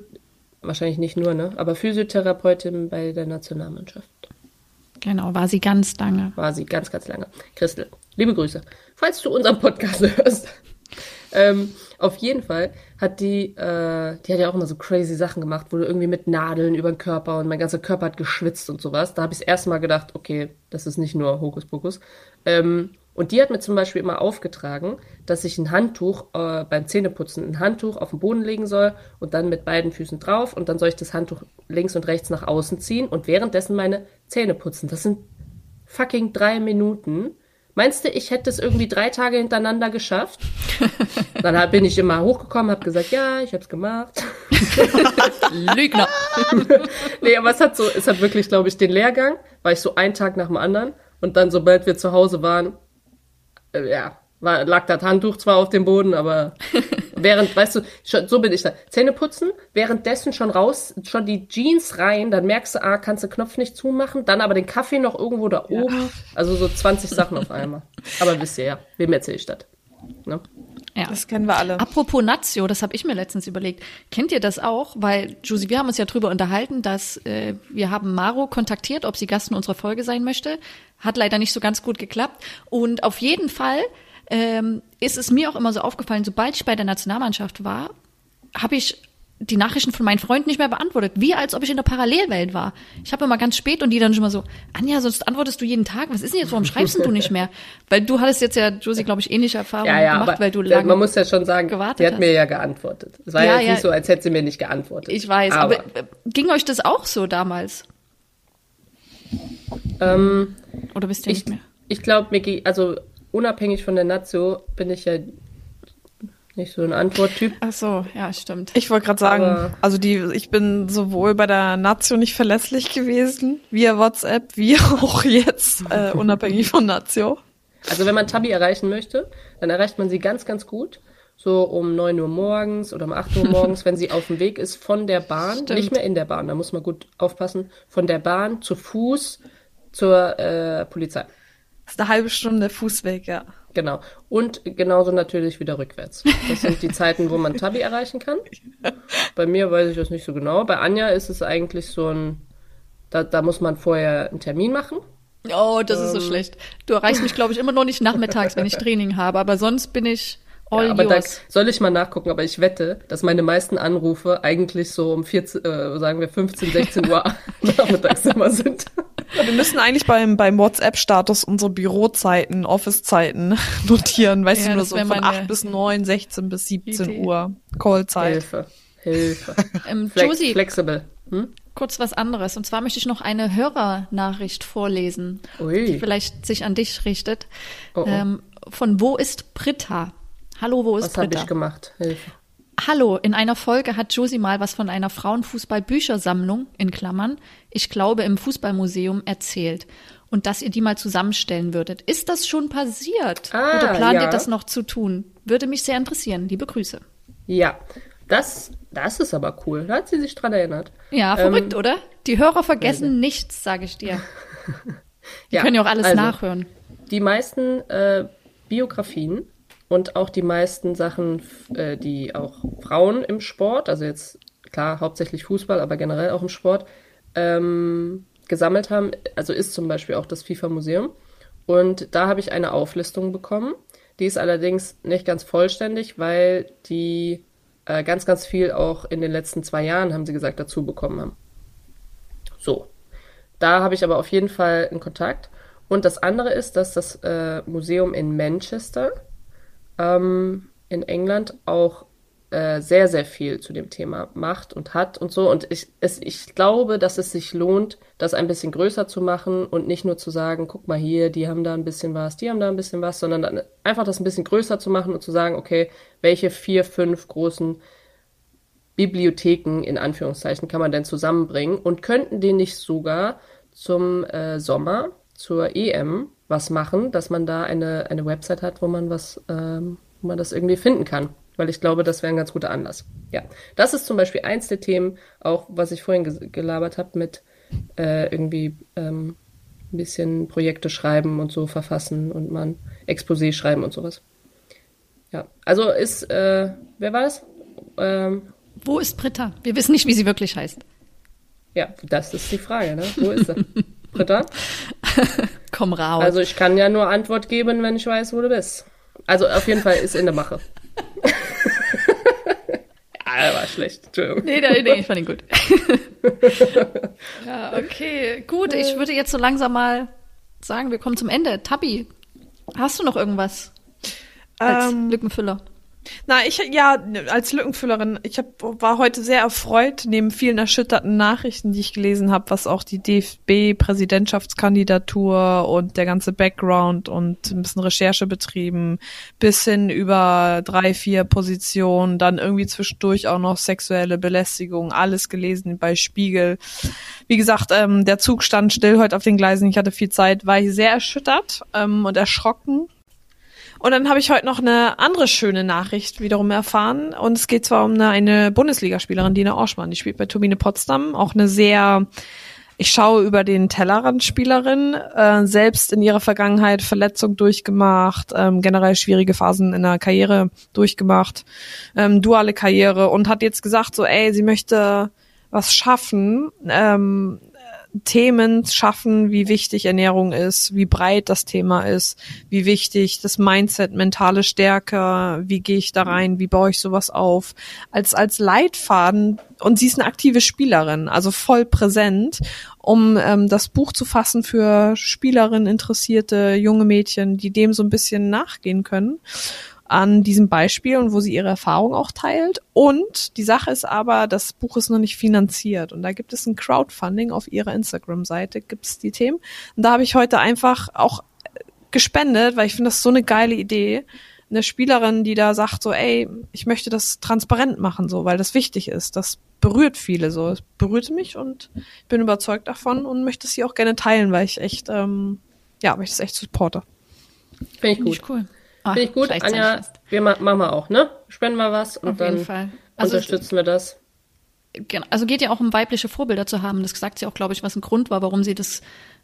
Speaker 2: wahrscheinlich nicht nur, ne? Aber Physiotherapeutin bei der Nationalmannschaft.
Speaker 1: Genau, war sie ganz lange.
Speaker 2: war sie ganz, ganz lange. Christel, liebe Grüße. Falls du unseren Podcast hörst. Ähm, auf jeden Fall hat die, äh, die hat ja auch immer so crazy Sachen gemacht, wo du irgendwie mit Nadeln über den Körper und mein ganzer Körper hat geschwitzt und sowas. Da habe ich das erste Mal gedacht, okay, das ist nicht nur Hokuspokus. Ähm, und die hat mir zum Beispiel immer aufgetragen, dass ich ein Handtuch äh, beim Zähneputzen, ein Handtuch auf den Boden legen soll und dann mit beiden Füßen drauf und dann soll ich das Handtuch links und rechts nach außen ziehen und währenddessen meine Zähne putzen. Das sind fucking drei Minuten. Meinst du, ich hätte es irgendwie drei Tage hintereinander geschafft? Dann bin ich immer hochgekommen, habe gesagt, ja, ich habe es gemacht.
Speaker 1: Lügner.
Speaker 2: Nee, aber es hat so, es hat wirklich, glaube ich, den Lehrgang, war ich so einen Tag nach dem anderen und dann, sobald wir zu Hause waren, äh, ja, war, lag das Handtuch zwar auf dem Boden, aber während, weißt du, schon, so bin ich da. Zähne putzen, währenddessen schon raus, schon die Jeans rein, dann merkst du, ah, kannst du Knopf nicht zumachen, dann aber den Kaffee noch irgendwo da oben. Also so 20 Sachen auf einmal. Aber wisst ihr ja, wem erzähle ich das? Ne?
Speaker 1: Ja.
Speaker 3: Das kennen wir alle.
Speaker 1: Apropos Nazio, das habe ich mir letztens überlegt. Kennt ihr das auch? Weil, Josie, wir haben uns ja drüber unterhalten, dass äh, wir haben Maro kontaktiert, ob sie Gast in unserer Folge sein möchte. Hat leider nicht so ganz gut geklappt. Und auf jeden Fall ähm, ist es mir auch immer so aufgefallen, sobald ich bei der Nationalmannschaft war, habe ich die Nachrichten von meinen Freunden nicht mehr beantwortet. Wie als ob ich in der Parallelwelt war. Ich habe immer ganz spät und die dann schon mal so, Anja, sonst antwortest du jeden Tag. Was ist denn jetzt, warum schreibst du nicht mehr? Weil du hattest jetzt ja, Josie, glaube ich, ähnliche Erfahrungen
Speaker 2: Ja, ja,
Speaker 1: gemacht,
Speaker 2: aber
Speaker 1: weil du lange
Speaker 2: man muss ja schon sagen, sie hat mir ja geantwortet. Es war
Speaker 1: Ja,
Speaker 2: jetzt
Speaker 1: ja.
Speaker 2: nicht so, als hätte sie mir nicht geantwortet.
Speaker 1: Ich weiß, aber, äh, ging euch das auch so damals?
Speaker 2: ähm,
Speaker 1: Oder wisst ihr
Speaker 2: ich
Speaker 1: nicht mehr?
Speaker 2: ich glaube, Miki, also unabhängig von der Nazio bin ich ja nicht so ein Antworttyp.
Speaker 1: Ach so, ja, stimmt.
Speaker 3: Ich wollte gerade sagen,
Speaker 2: Aber-
Speaker 3: also die, ich bin sowohl bei der Nazio nicht verlässlich gewesen, via WhatsApp, wie auch jetzt, äh, unabhängig von Nazio.
Speaker 2: Also wenn man Tabi erreichen möchte, dann erreicht man sie ganz, ganz gut. So um 9 Uhr morgens oder um 8 Uhr morgens, wenn sie auf dem Weg ist von der Bahn,
Speaker 1: Stimmt.
Speaker 2: nicht mehr in der Bahn, da muss man gut aufpassen, von der Bahn zu Fuß zur äh, Polizei.
Speaker 3: Das ist eine halbe Stunde Fußweg, ja.
Speaker 2: Genau. Und genauso natürlich wieder rückwärts. Das sind die Zeiten, wo man Tabi erreichen kann. Bei mir weiß ich das nicht so genau. Bei Anja ist es eigentlich so ein, da, da muss man vorher einen Termin machen.
Speaker 1: Oh, das ist so
Speaker 2: Ähm.
Speaker 1: schlecht. Du erreichst mich, glaube ich, immer noch nicht nachmittags, wenn ich Training habe, aber sonst bin ich all
Speaker 2: Ja, aber da
Speaker 1: yours.
Speaker 2: soll ich mal nachgucken, aber ich wette, dass meine meisten Anrufe eigentlich so um 14, äh, sagen wir 15, 16 Uhr nachmittags immer sind.
Speaker 3: Wir müssen eigentlich beim, beim WhatsApp-Status unsere Bürozeiten, Office-Zeiten notieren, weißt
Speaker 1: Ja,
Speaker 3: du, nur
Speaker 1: das
Speaker 3: so von
Speaker 1: meine
Speaker 3: 8 bis 9, 16 bis 17
Speaker 1: Idee.
Speaker 3: Uhr. Callzeit.
Speaker 2: Hilfe. Hilfe.
Speaker 1: Ähm,
Speaker 2: Flex,
Speaker 1: Josie,
Speaker 2: flexibel. Hm?
Speaker 1: kurz was anderes. Und zwar möchte ich noch eine Hörernachricht vorlesen, die
Speaker 2: Ui.
Speaker 1: vielleicht sich an dich richtet.
Speaker 2: Oh, oh.
Speaker 1: Ähm, von wo ist Britta? Hallo, wo ist
Speaker 2: Was habe
Speaker 1: Britta?
Speaker 2: ich gemacht? Hilfe.
Speaker 1: Hallo, in einer Folge hat Josie mal was von einer Frauenfußball-Büchersammlung, in Klammern, ich glaube im Fußballmuseum, erzählt. und dass ihr die mal zusammenstellen würdet. Ist das schon passiert?
Speaker 2: Ah,
Speaker 1: Oder plant
Speaker 2: ja.
Speaker 1: ihr das noch zu tun? Würde mich sehr interessieren. Liebe Grüße.
Speaker 2: Ja, das, das ist aber cool. Da hat sie sich dran erinnert.
Speaker 1: Ja,
Speaker 2: Ähm,
Speaker 1: verrückt, oder? Die Hörer vergessen nichts, sage ich dir. Die
Speaker 2: Ja,
Speaker 1: können ja auch alles
Speaker 2: also,
Speaker 1: nachhören.
Speaker 2: Die meisten äh, Biografien und auch die meisten Sachen, äh, die auch Frauen im Sport, also jetzt klar hauptsächlich Fußball, aber generell auch im Sport, ähm, gesammelt haben, also ist zum Beispiel auch das FIFA-Museum. Und da habe ich eine Auflistung bekommen. Die ist allerdings nicht ganz vollständig, weil die äh, ganz, ganz viel auch in den letzten zwei Jahren, haben sie gesagt, dazu bekommen haben. So. Da habe ich aber auf jeden Fall einen Kontakt. Und das andere ist, dass das äh, Museum in Manchester ähm, in England auch äh, sehr, sehr viel zu dem Thema macht und hat und so. Und ich, es, ich glaube, dass es sich lohnt, das ein bisschen größer zu machen und nicht nur zu sagen, guck mal hier, die haben da ein bisschen was, die haben da ein bisschen was, sondern einfach das ein bisschen größer zu machen und zu sagen, okay, welche vier, fünf großen Bibliotheken in Anführungszeichen kann man denn zusammenbringen und könnten die nicht sogar zum äh, Sommer, zur EM was machen, dass man da eine, eine Website hat, wo man was, ähm, wo man das irgendwie finden kann. Weil ich glaube, das wäre ein ganz guter Anlass. Ja, das ist zum Beispiel eins der Themen, auch was ich vorhin gelabert habe mit äh, irgendwie ähm, ein bisschen Projekte schreiben und so verfassen und man Exposé schreiben und sowas. Ja, also ist, äh, wer war das? Ähm,
Speaker 1: Wo ist Britta? Wir wissen nicht, wie sie wirklich heißt.
Speaker 2: Ja, das ist die Frage, ne? Wo ist sie? Britta?
Speaker 1: Komm raus.
Speaker 2: Also ich kann ja nur Antwort geben, wenn ich weiß, wo du bist. Also auf jeden Fall ist in der Mache. ja, der war schlecht. Entschuldigung.
Speaker 1: nee, nee, nee, ich fand ihn gut. ja, okay. Gut, ich würde jetzt so langsam mal sagen, wir kommen zum Ende. Tabi, hast du noch irgendwas als
Speaker 3: Ähm,
Speaker 1: Lückenfüller?
Speaker 3: Na, ich ja als Lückenfüllerin, ich hab, war heute sehr erfreut neben vielen erschütterten Nachrichten, die ich gelesen habe, was auch die DFB-Präsidentschaftskandidatur und der ganze Background und ein bisschen Recherche betrieben, bis hin über drei, vier Positionen, dann irgendwie zwischendurch auch noch sexuelle Belästigung, alles gelesen bei Spiegel. Wie gesagt, ähm, der Zug stand still heute auf den Gleisen, ich hatte viel Zeit, war ich sehr erschüttert ähm, und erschrocken und dann habe ich heute noch eine andere schöne Nachricht wiederum erfahren. Und es geht zwar um eine, eine Bundesligaspielerin, Dina Orschmann. Die spielt bei Turbine Potsdam. Auch eine sehr, ich schaue über den Tellerrand Spielerin. Äh, selbst in ihrer Vergangenheit Verletzung durchgemacht, ähm, generell schwierige Phasen in der Karriere durchgemacht, ähm, duale Karriere und hat jetzt gesagt so, ey, sie möchte was schaffen, ähm, Themen schaffen, wie wichtig Ernährung ist, wie breit das Thema ist, wie wichtig das Mindset, mentale Stärke, wie gehe ich da rein, wie baue ich sowas auf, als, als Leitfaden. Und sie ist eine aktive Spielerin, also voll präsent, um ähm, das Buch zu fassen für Spielerinnen, interessierte junge Mädchen, die dem so ein bisschen nachgehen können an diesem Beispiel und wo sie ihre Erfahrung auch teilt. Und die Sache ist aber, das Buch ist noch nicht finanziert. Und da gibt es ein Crowdfunding auf ihrer Instagram-Seite, gibt es die Themen. Und da habe ich heute einfach auch gespendet, weil ich finde das so eine geile Idee. Eine Spielerin, die da sagt so, ey, ich möchte das transparent machen, so, weil das wichtig ist. Das berührt viele so. Es berührte mich und ich bin überzeugt davon und möchte es hier auch gerne teilen, weil ich echt, ähm, ja, weil ich das echt supporte.
Speaker 2: Finde ich gut.
Speaker 1: ich cool.
Speaker 2: Finde ich gut. Anja, wir ma machen wir auch, ne? Spenden wir was und
Speaker 1: Auf
Speaker 2: dann
Speaker 1: jeden Fall. Also,
Speaker 2: unterstützen wir das.
Speaker 1: Genau. Also geht ja auch um weibliche Vorbilder zu haben. Das sagt sie auch, glaube ich, was ein Grund war, warum sie das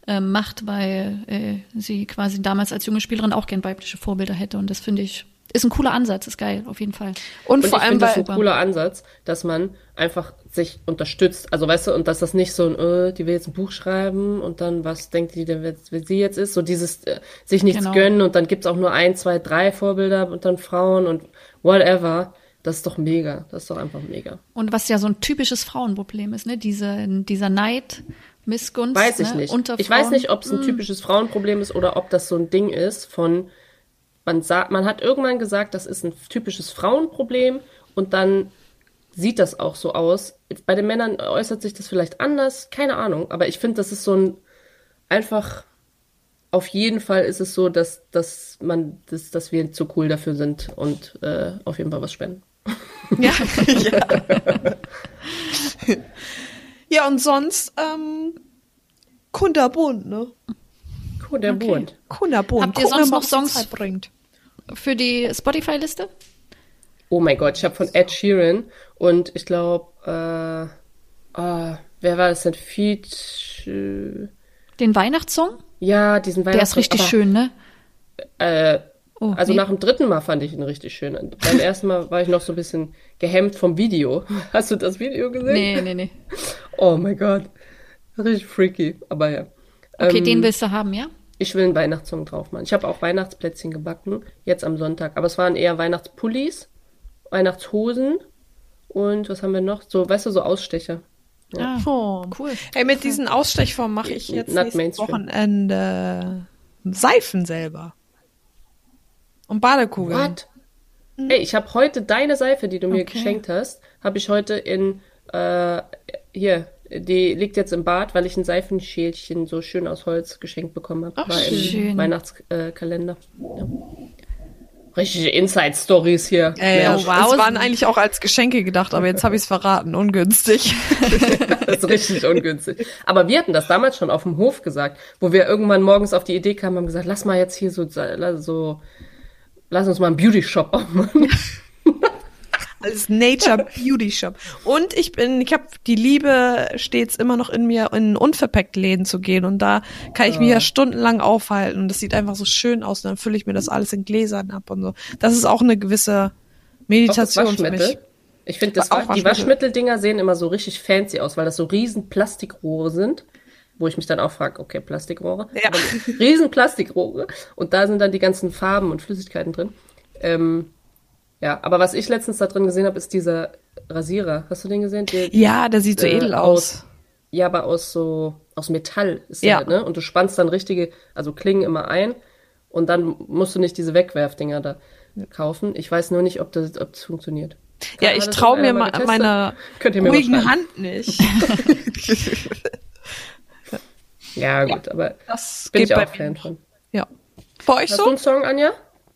Speaker 1: äh, macht, weil äh, sie quasi damals als junge Spielerin auch gern weibliche Vorbilder hätte. Und das finde ich, ist ein cooler Ansatz, ist geil, auf jeden Fall.
Speaker 3: Und,
Speaker 2: Und
Speaker 3: vor allem,
Speaker 2: das
Speaker 3: weil,
Speaker 2: ein cooler Ansatz, dass man einfach sich unterstützt. Also weißt du, und dass das nicht so ein, äh, die will jetzt ein Buch schreiben und dann, was denkt die denn, wer sie jetzt ist? So dieses äh, sich nichts
Speaker 1: Genau.
Speaker 2: gönnen und dann gibt's auch nur ein, zwei, drei Vorbilder und dann Frauen und whatever. Das ist doch mega. Das ist doch einfach mega.
Speaker 1: Und was ja so ein typisches Frauenproblem ist, ne? Diese, dieser Neid, Missgunst.
Speaker 2: Weiß ich
Speaker 1: ne?
Speaker 2: nicht. Ich weiß nicht, ob es ein typisches Frauenproblem ist oder ob das so ein Ding ist von, man sagt, man hat irgendwann gesagt, das ist ein typisches Frauenproblem und dann sieht das auch so aus. Bei den Männern äußert sich das vielleicht anders, keine Ahnung, aber ich finde, das ist so ein einfach auf jeden Fall ist es so, dass, dass man, dass, dass wir zu cool dafür sind und äh, auf jeden Fall was spenden.
Speaker 3: Ja, ja. ja, und sonst, ähm, kunterbunt, ne?
Speaker 2: Kunderbunt.
Speaker 1: Okay.
Speaker 3: Kunderbohnen.
Speaker 1: Habt ihr
Speaker 3: Gucken wir
Speaker 1: sonst noch Songs?
Speaker 3: Zeit bringt.
Speaker 1: Für die Spotify-Liste?
Speaker 2: Oh mein Gott, ich habe von Ed Sheeran und ich glaube, äh, ah, wer war das denn? Feat,
Speaker 1: Den Weihnachtssong?
Speaker 2: ja, diesen
Speaker 1: Der ist
Speaker 2: Weihnachtssong,
Speaker 1: richtig
Speaker 2: aber,
Speaker 1: schön, ne?
Speaker 2: Äh,
Speaker 1: Oh,
Speaker 2: also
Speaker 1: nee.
Speaker 2: nach dem dritten Mal fand ich ihn richtig schön. Beim ersten Mal war ich noch so ein bisschen gehemmt vom Video. Hast du das Video gesehen?
Speaker 1: Nee, nee, nee.
Speaker 2: Oh mein Gott. Richtig freaky, aber ja.
Speaker 1: Okay,
Speaker 2: Ähm,
Speaker 1: den willst du haben, ja?
Speaker 2: Ich will einen Weihnachtssong drauf machen. Ich habe auch Weihnachtsplätzchen gebacken, jetzt am Sonntag. Aber es waren eher Weihnachtspullis, Weihnachtshosen und was haben wir noch? So, weißt du, so Ausstecher.
Speaker 1: Ah,
Speaker 3: Oh.
Speaker 1: cool.
Speaker 3: Ey, mit diesen Ausstechformen mache ich jetzt nächstes. Wochenende Seifen selber. Und Badekugeln.
Speaker 2: What? Ey, ich habe heute deine Seife, die du mir
Speaker 1: Okay.
Speaker 2: geschenkt hast, habe ich heute in, äh, hier, die liegt jetzt im Bad, weil ich ein Seifenschälchen so schön aus Holz geschenkt bekommen habe.
Speaker 3: Ach,
Speaker 2: War im
Speaker 1: schön.
Speaker 2: Weihnachtskalender. Ja. Richtige Inside-Stories hier.
Speaker 3: Ey,
Speaker 2: Ja,
Speaker 3: ja,
Speaker 1: wow.
Speaker 3: Es waren eigentlich auch als Geschenke gedacht, aber jetzt habe ich es verraten. Ungünstig.
Speaker 2: Das ist richtig ungünstig. Aber wir hatten das damals schon auf dem Hof gesagt, wo wir irgendwann morgens auf die Idee kamen, haben gesagt, lass mal jetzt hier so, so lass uns mal einen Beauty Shop aufmachen.
Speaker 3: Als Nature Beauty Shop. Und ich bin, ich habe die Liebe stets immer noch in mir, in unverpackt Läden zu gehen. Und da kann ich mich ja stundenlang aufhalten. Und das sieht einfach so schön aus. Und dann fülle ich mir das alles in Gläsern ab und so. Das ist auch eine gewisse Meditation für mich.
Speaker 2: Ich finde, das
Speaker 3: Auch
Speaker 2: Wa- die
Speaker 3: Waschmittel.
Speaker 2: Waschmitteldinger sehen immer so richtig fancy aus, weil das so riesen Plastikrohre sind, wo ich mich dann auch frage, okay, Plastikrohre,
Speaker 3: Ja.
Speaker 2: riesen Plastikrohre und da sind dann die ganzen Farben und Flüssigkeiten drin. Ähm, ja, aber was ich letztens da drin gesehen habe, ist dieser Rasierer. Hast du den gesehen? Der,
Speaker 3: Ja, der sieht so
Speaker 2: Äh,
Speaker 3: edel
Speaker 2: aus-
Speaker 3: aus.
Speaker 2: Ja, aber aus so, aus Metall ist
Speaker 3: Ja.
Speaker 2: der, ne? Und du spannst dann richtige, also Klingen immer ein und dann musst du nicht diese Wegwerfdinger da kaufen. Ich weiß nur nicht, ob das, ob das funktioniert.
Speaker 3: Ja,
Speaker 2: Hat
Speaker 3: ich traue mir
Speaker 2: irgendeiner
Speaker 3: ma-
Speaker 2: getestet?
Speaker 3: meiner
Speaker 2: mal
Speaker 3: ruhigen. Hand nicht.
Speaker 2: Ja, gut, aber
Speaker 3: Das
Speaker 2: bin
Speaker 3: geht
Speaker 2: ich auch Fan von.
Speaker 3: Ja. Bei euch
Speaker 2: Hast du
Speaker 3: so?
Speaker 2: einen Song, Anja?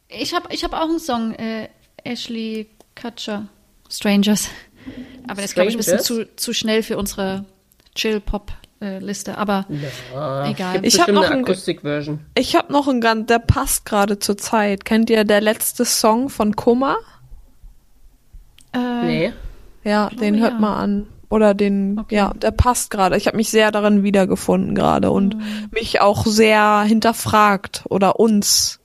Speaker 1: Ich habe ich hab auch einen Song, äh, Ashley Kutcher, Strangers. Aber das glaube ich ein bisschen zu, zu schnell für unsere Chill-Pop-Liste. Aber egal.
Speaker 2: Gibt
Speaker 3: Ich hab
Speaker 2: bestimmt
Speaker 3: noch
Speaker 2: eine
Speaker 3: einen-
Speaker 2: Akustik-Version.
Speaker 3: Ich habe noch einen ganz, der passt gerade zur Zeit. Kennt ihr der letzte Song von Kummer?
Speaker 1: äh,
Speaker 2: Nee.
Speaker 3: Ja, den
Speaker 1: ja.
Speaker 3: hört mal an. Oder den,
Speaker 1: Okay.
Speaker 3: ja, der passt gerade. Ich habe mich sehr darin wiedergefunden gerade und
Speaker 1: Mhm.
Speaker 3: mich auch sehr hinterfragt oder uns,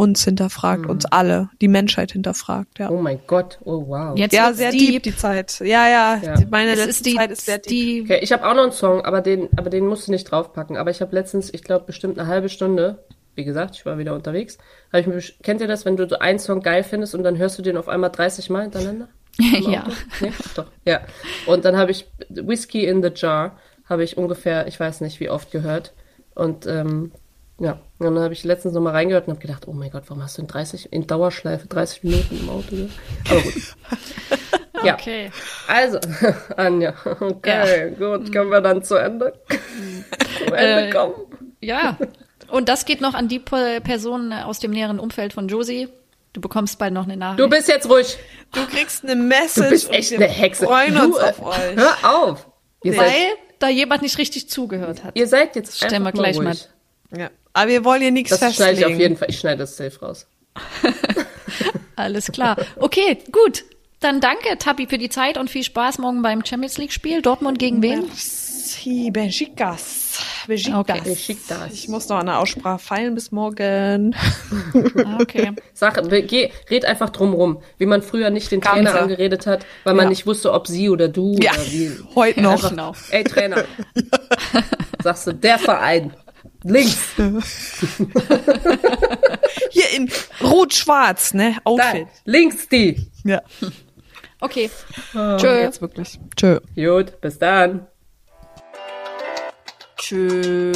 Speaker 3: uns hinterfragt, uns alle, die Menschheit hinterfragt, ja.
Speaker 2: Oh mein Gott, oh wow.
Speaker 1: jetzt
Speaker 3: ja, sehr
Speaker 1: deep.
Speaker 3: deep die Zeit. Ja, ja,
Speaker 2: Ja.
Speaker 3: die- meine
Speaker 1: Es
Speaker 3: letzte
Speaker 1: ist die,
Speaker 3: Zeit ist sehr deep.
Speaker 2: Okay, ich habe auch noch einen Song, aber den, aber den musst du nicht draufpacken. Aber ich habe letztens, ich glaube, bestimmt eine halbe Stunde, wie gesagt, ich war wieder unterwegs, ich mir, besch- kennt ihr das, wenn du so einen Song geil findest und dann hörst du den auf einmal 30 Mal hintereinander?
Speaker 1: Ja.
Speaker 2: Nee? Doch, ja. Und dann habe ich Whiskey in the Jar, habe ich ungefähr, ich weiß nicht wie oft gehört. Und ähm, ja, und dann habe ich letztens noch mal reingehört und habe gedacht, oh mein Gott, warum hast du in 30, in Dauerschleife 30 Minuten im Auto? Aber gut. Ja,
Speaker 1: Okay.
Speaker 2: also, Anja, okay, gut, können wir dann zu Ende, zum Ende
Speaker 1: Äh,
Speaker 2: kommen.
Speaker 1: Ja. Und das geht noch an die Pe- Person aus dem näheren Umfeld von Josie. Du bekommst bald noch eine Nachricht.
Speaker 2: Du bist jetzt ruhig.
Speaker 3: Du kriegst eine Message.
Speaker 2: Du bist
Speaker 3: und
Speaker 2: echt
Speaker 3: wir
Speaker 2: eine Hexe.
Speaker 3: freuen
Speaker 2: du,
Speaker 3: uns
Speaker 2: äh,
Speaker 3: auf euch.
Speaker 2: Hör auf. Ihr
Speaker 1: weil
Speaker 2: seid,
Speaker 1: da jemand nicht richtig zugehört hat.
Speaker 2: ihr seid jetzt
Speaker 1: Stellen wir gleich
Speaker 2: mal
Speaker 1: mal.
Speaker 2: ruhig.
Speaker 3: Ja. Aber wir wollen hier nichts
Speaker 2: Das schneide
Speaker 3: festlegen.
Speaker 2: ich auf jeden Fall. Ich schneide das safe raus.
Speaker 1: Alles klar. Okay, gut. Dann danke, Tabi, für die Zeit und viel Spaß morgen beim Champions League-Spiel. Dortmund gegen wen?
Speaker 3: Merci, Benjicas. Benjicas.
Speaker 1: Okay.
Speaker 2: Besiktas.
Speaker 3: Ich muss noch an der Aussprache feilen bis morgen.
Speaker 1: Okay.
Speaker 2: Sag, be- geh, red einfach drum rum, wie man früher nicht den
Speaker 3: Ganze.
Speaker 2: Trainer angeredet hat, weil man
Speaker 3: Ja.
Speaker 2: nicht wusste, ob sie oder du
Speaker 3: Ja,
Speaker 2: oder wie.
Speaker 3: heute noch.
Speaker 2: Einfach,
Speaker 1: Genau.
Speaker 2: Ey, Trainer. Sagst du, der Verein. Links.
Speaker 3: Hier in rot-schwarz, ne?
Speaker 2: Da,
Speaker 3: Outfit.
Speaker 2: links die.
Speaker 3: Ja.
Speaker 1: Okay. Tschö.
Speaker 3: Jetzt wirklich. Tschö.
Speaker 2: Gut, bis dann.
Speaker 1: Tschö.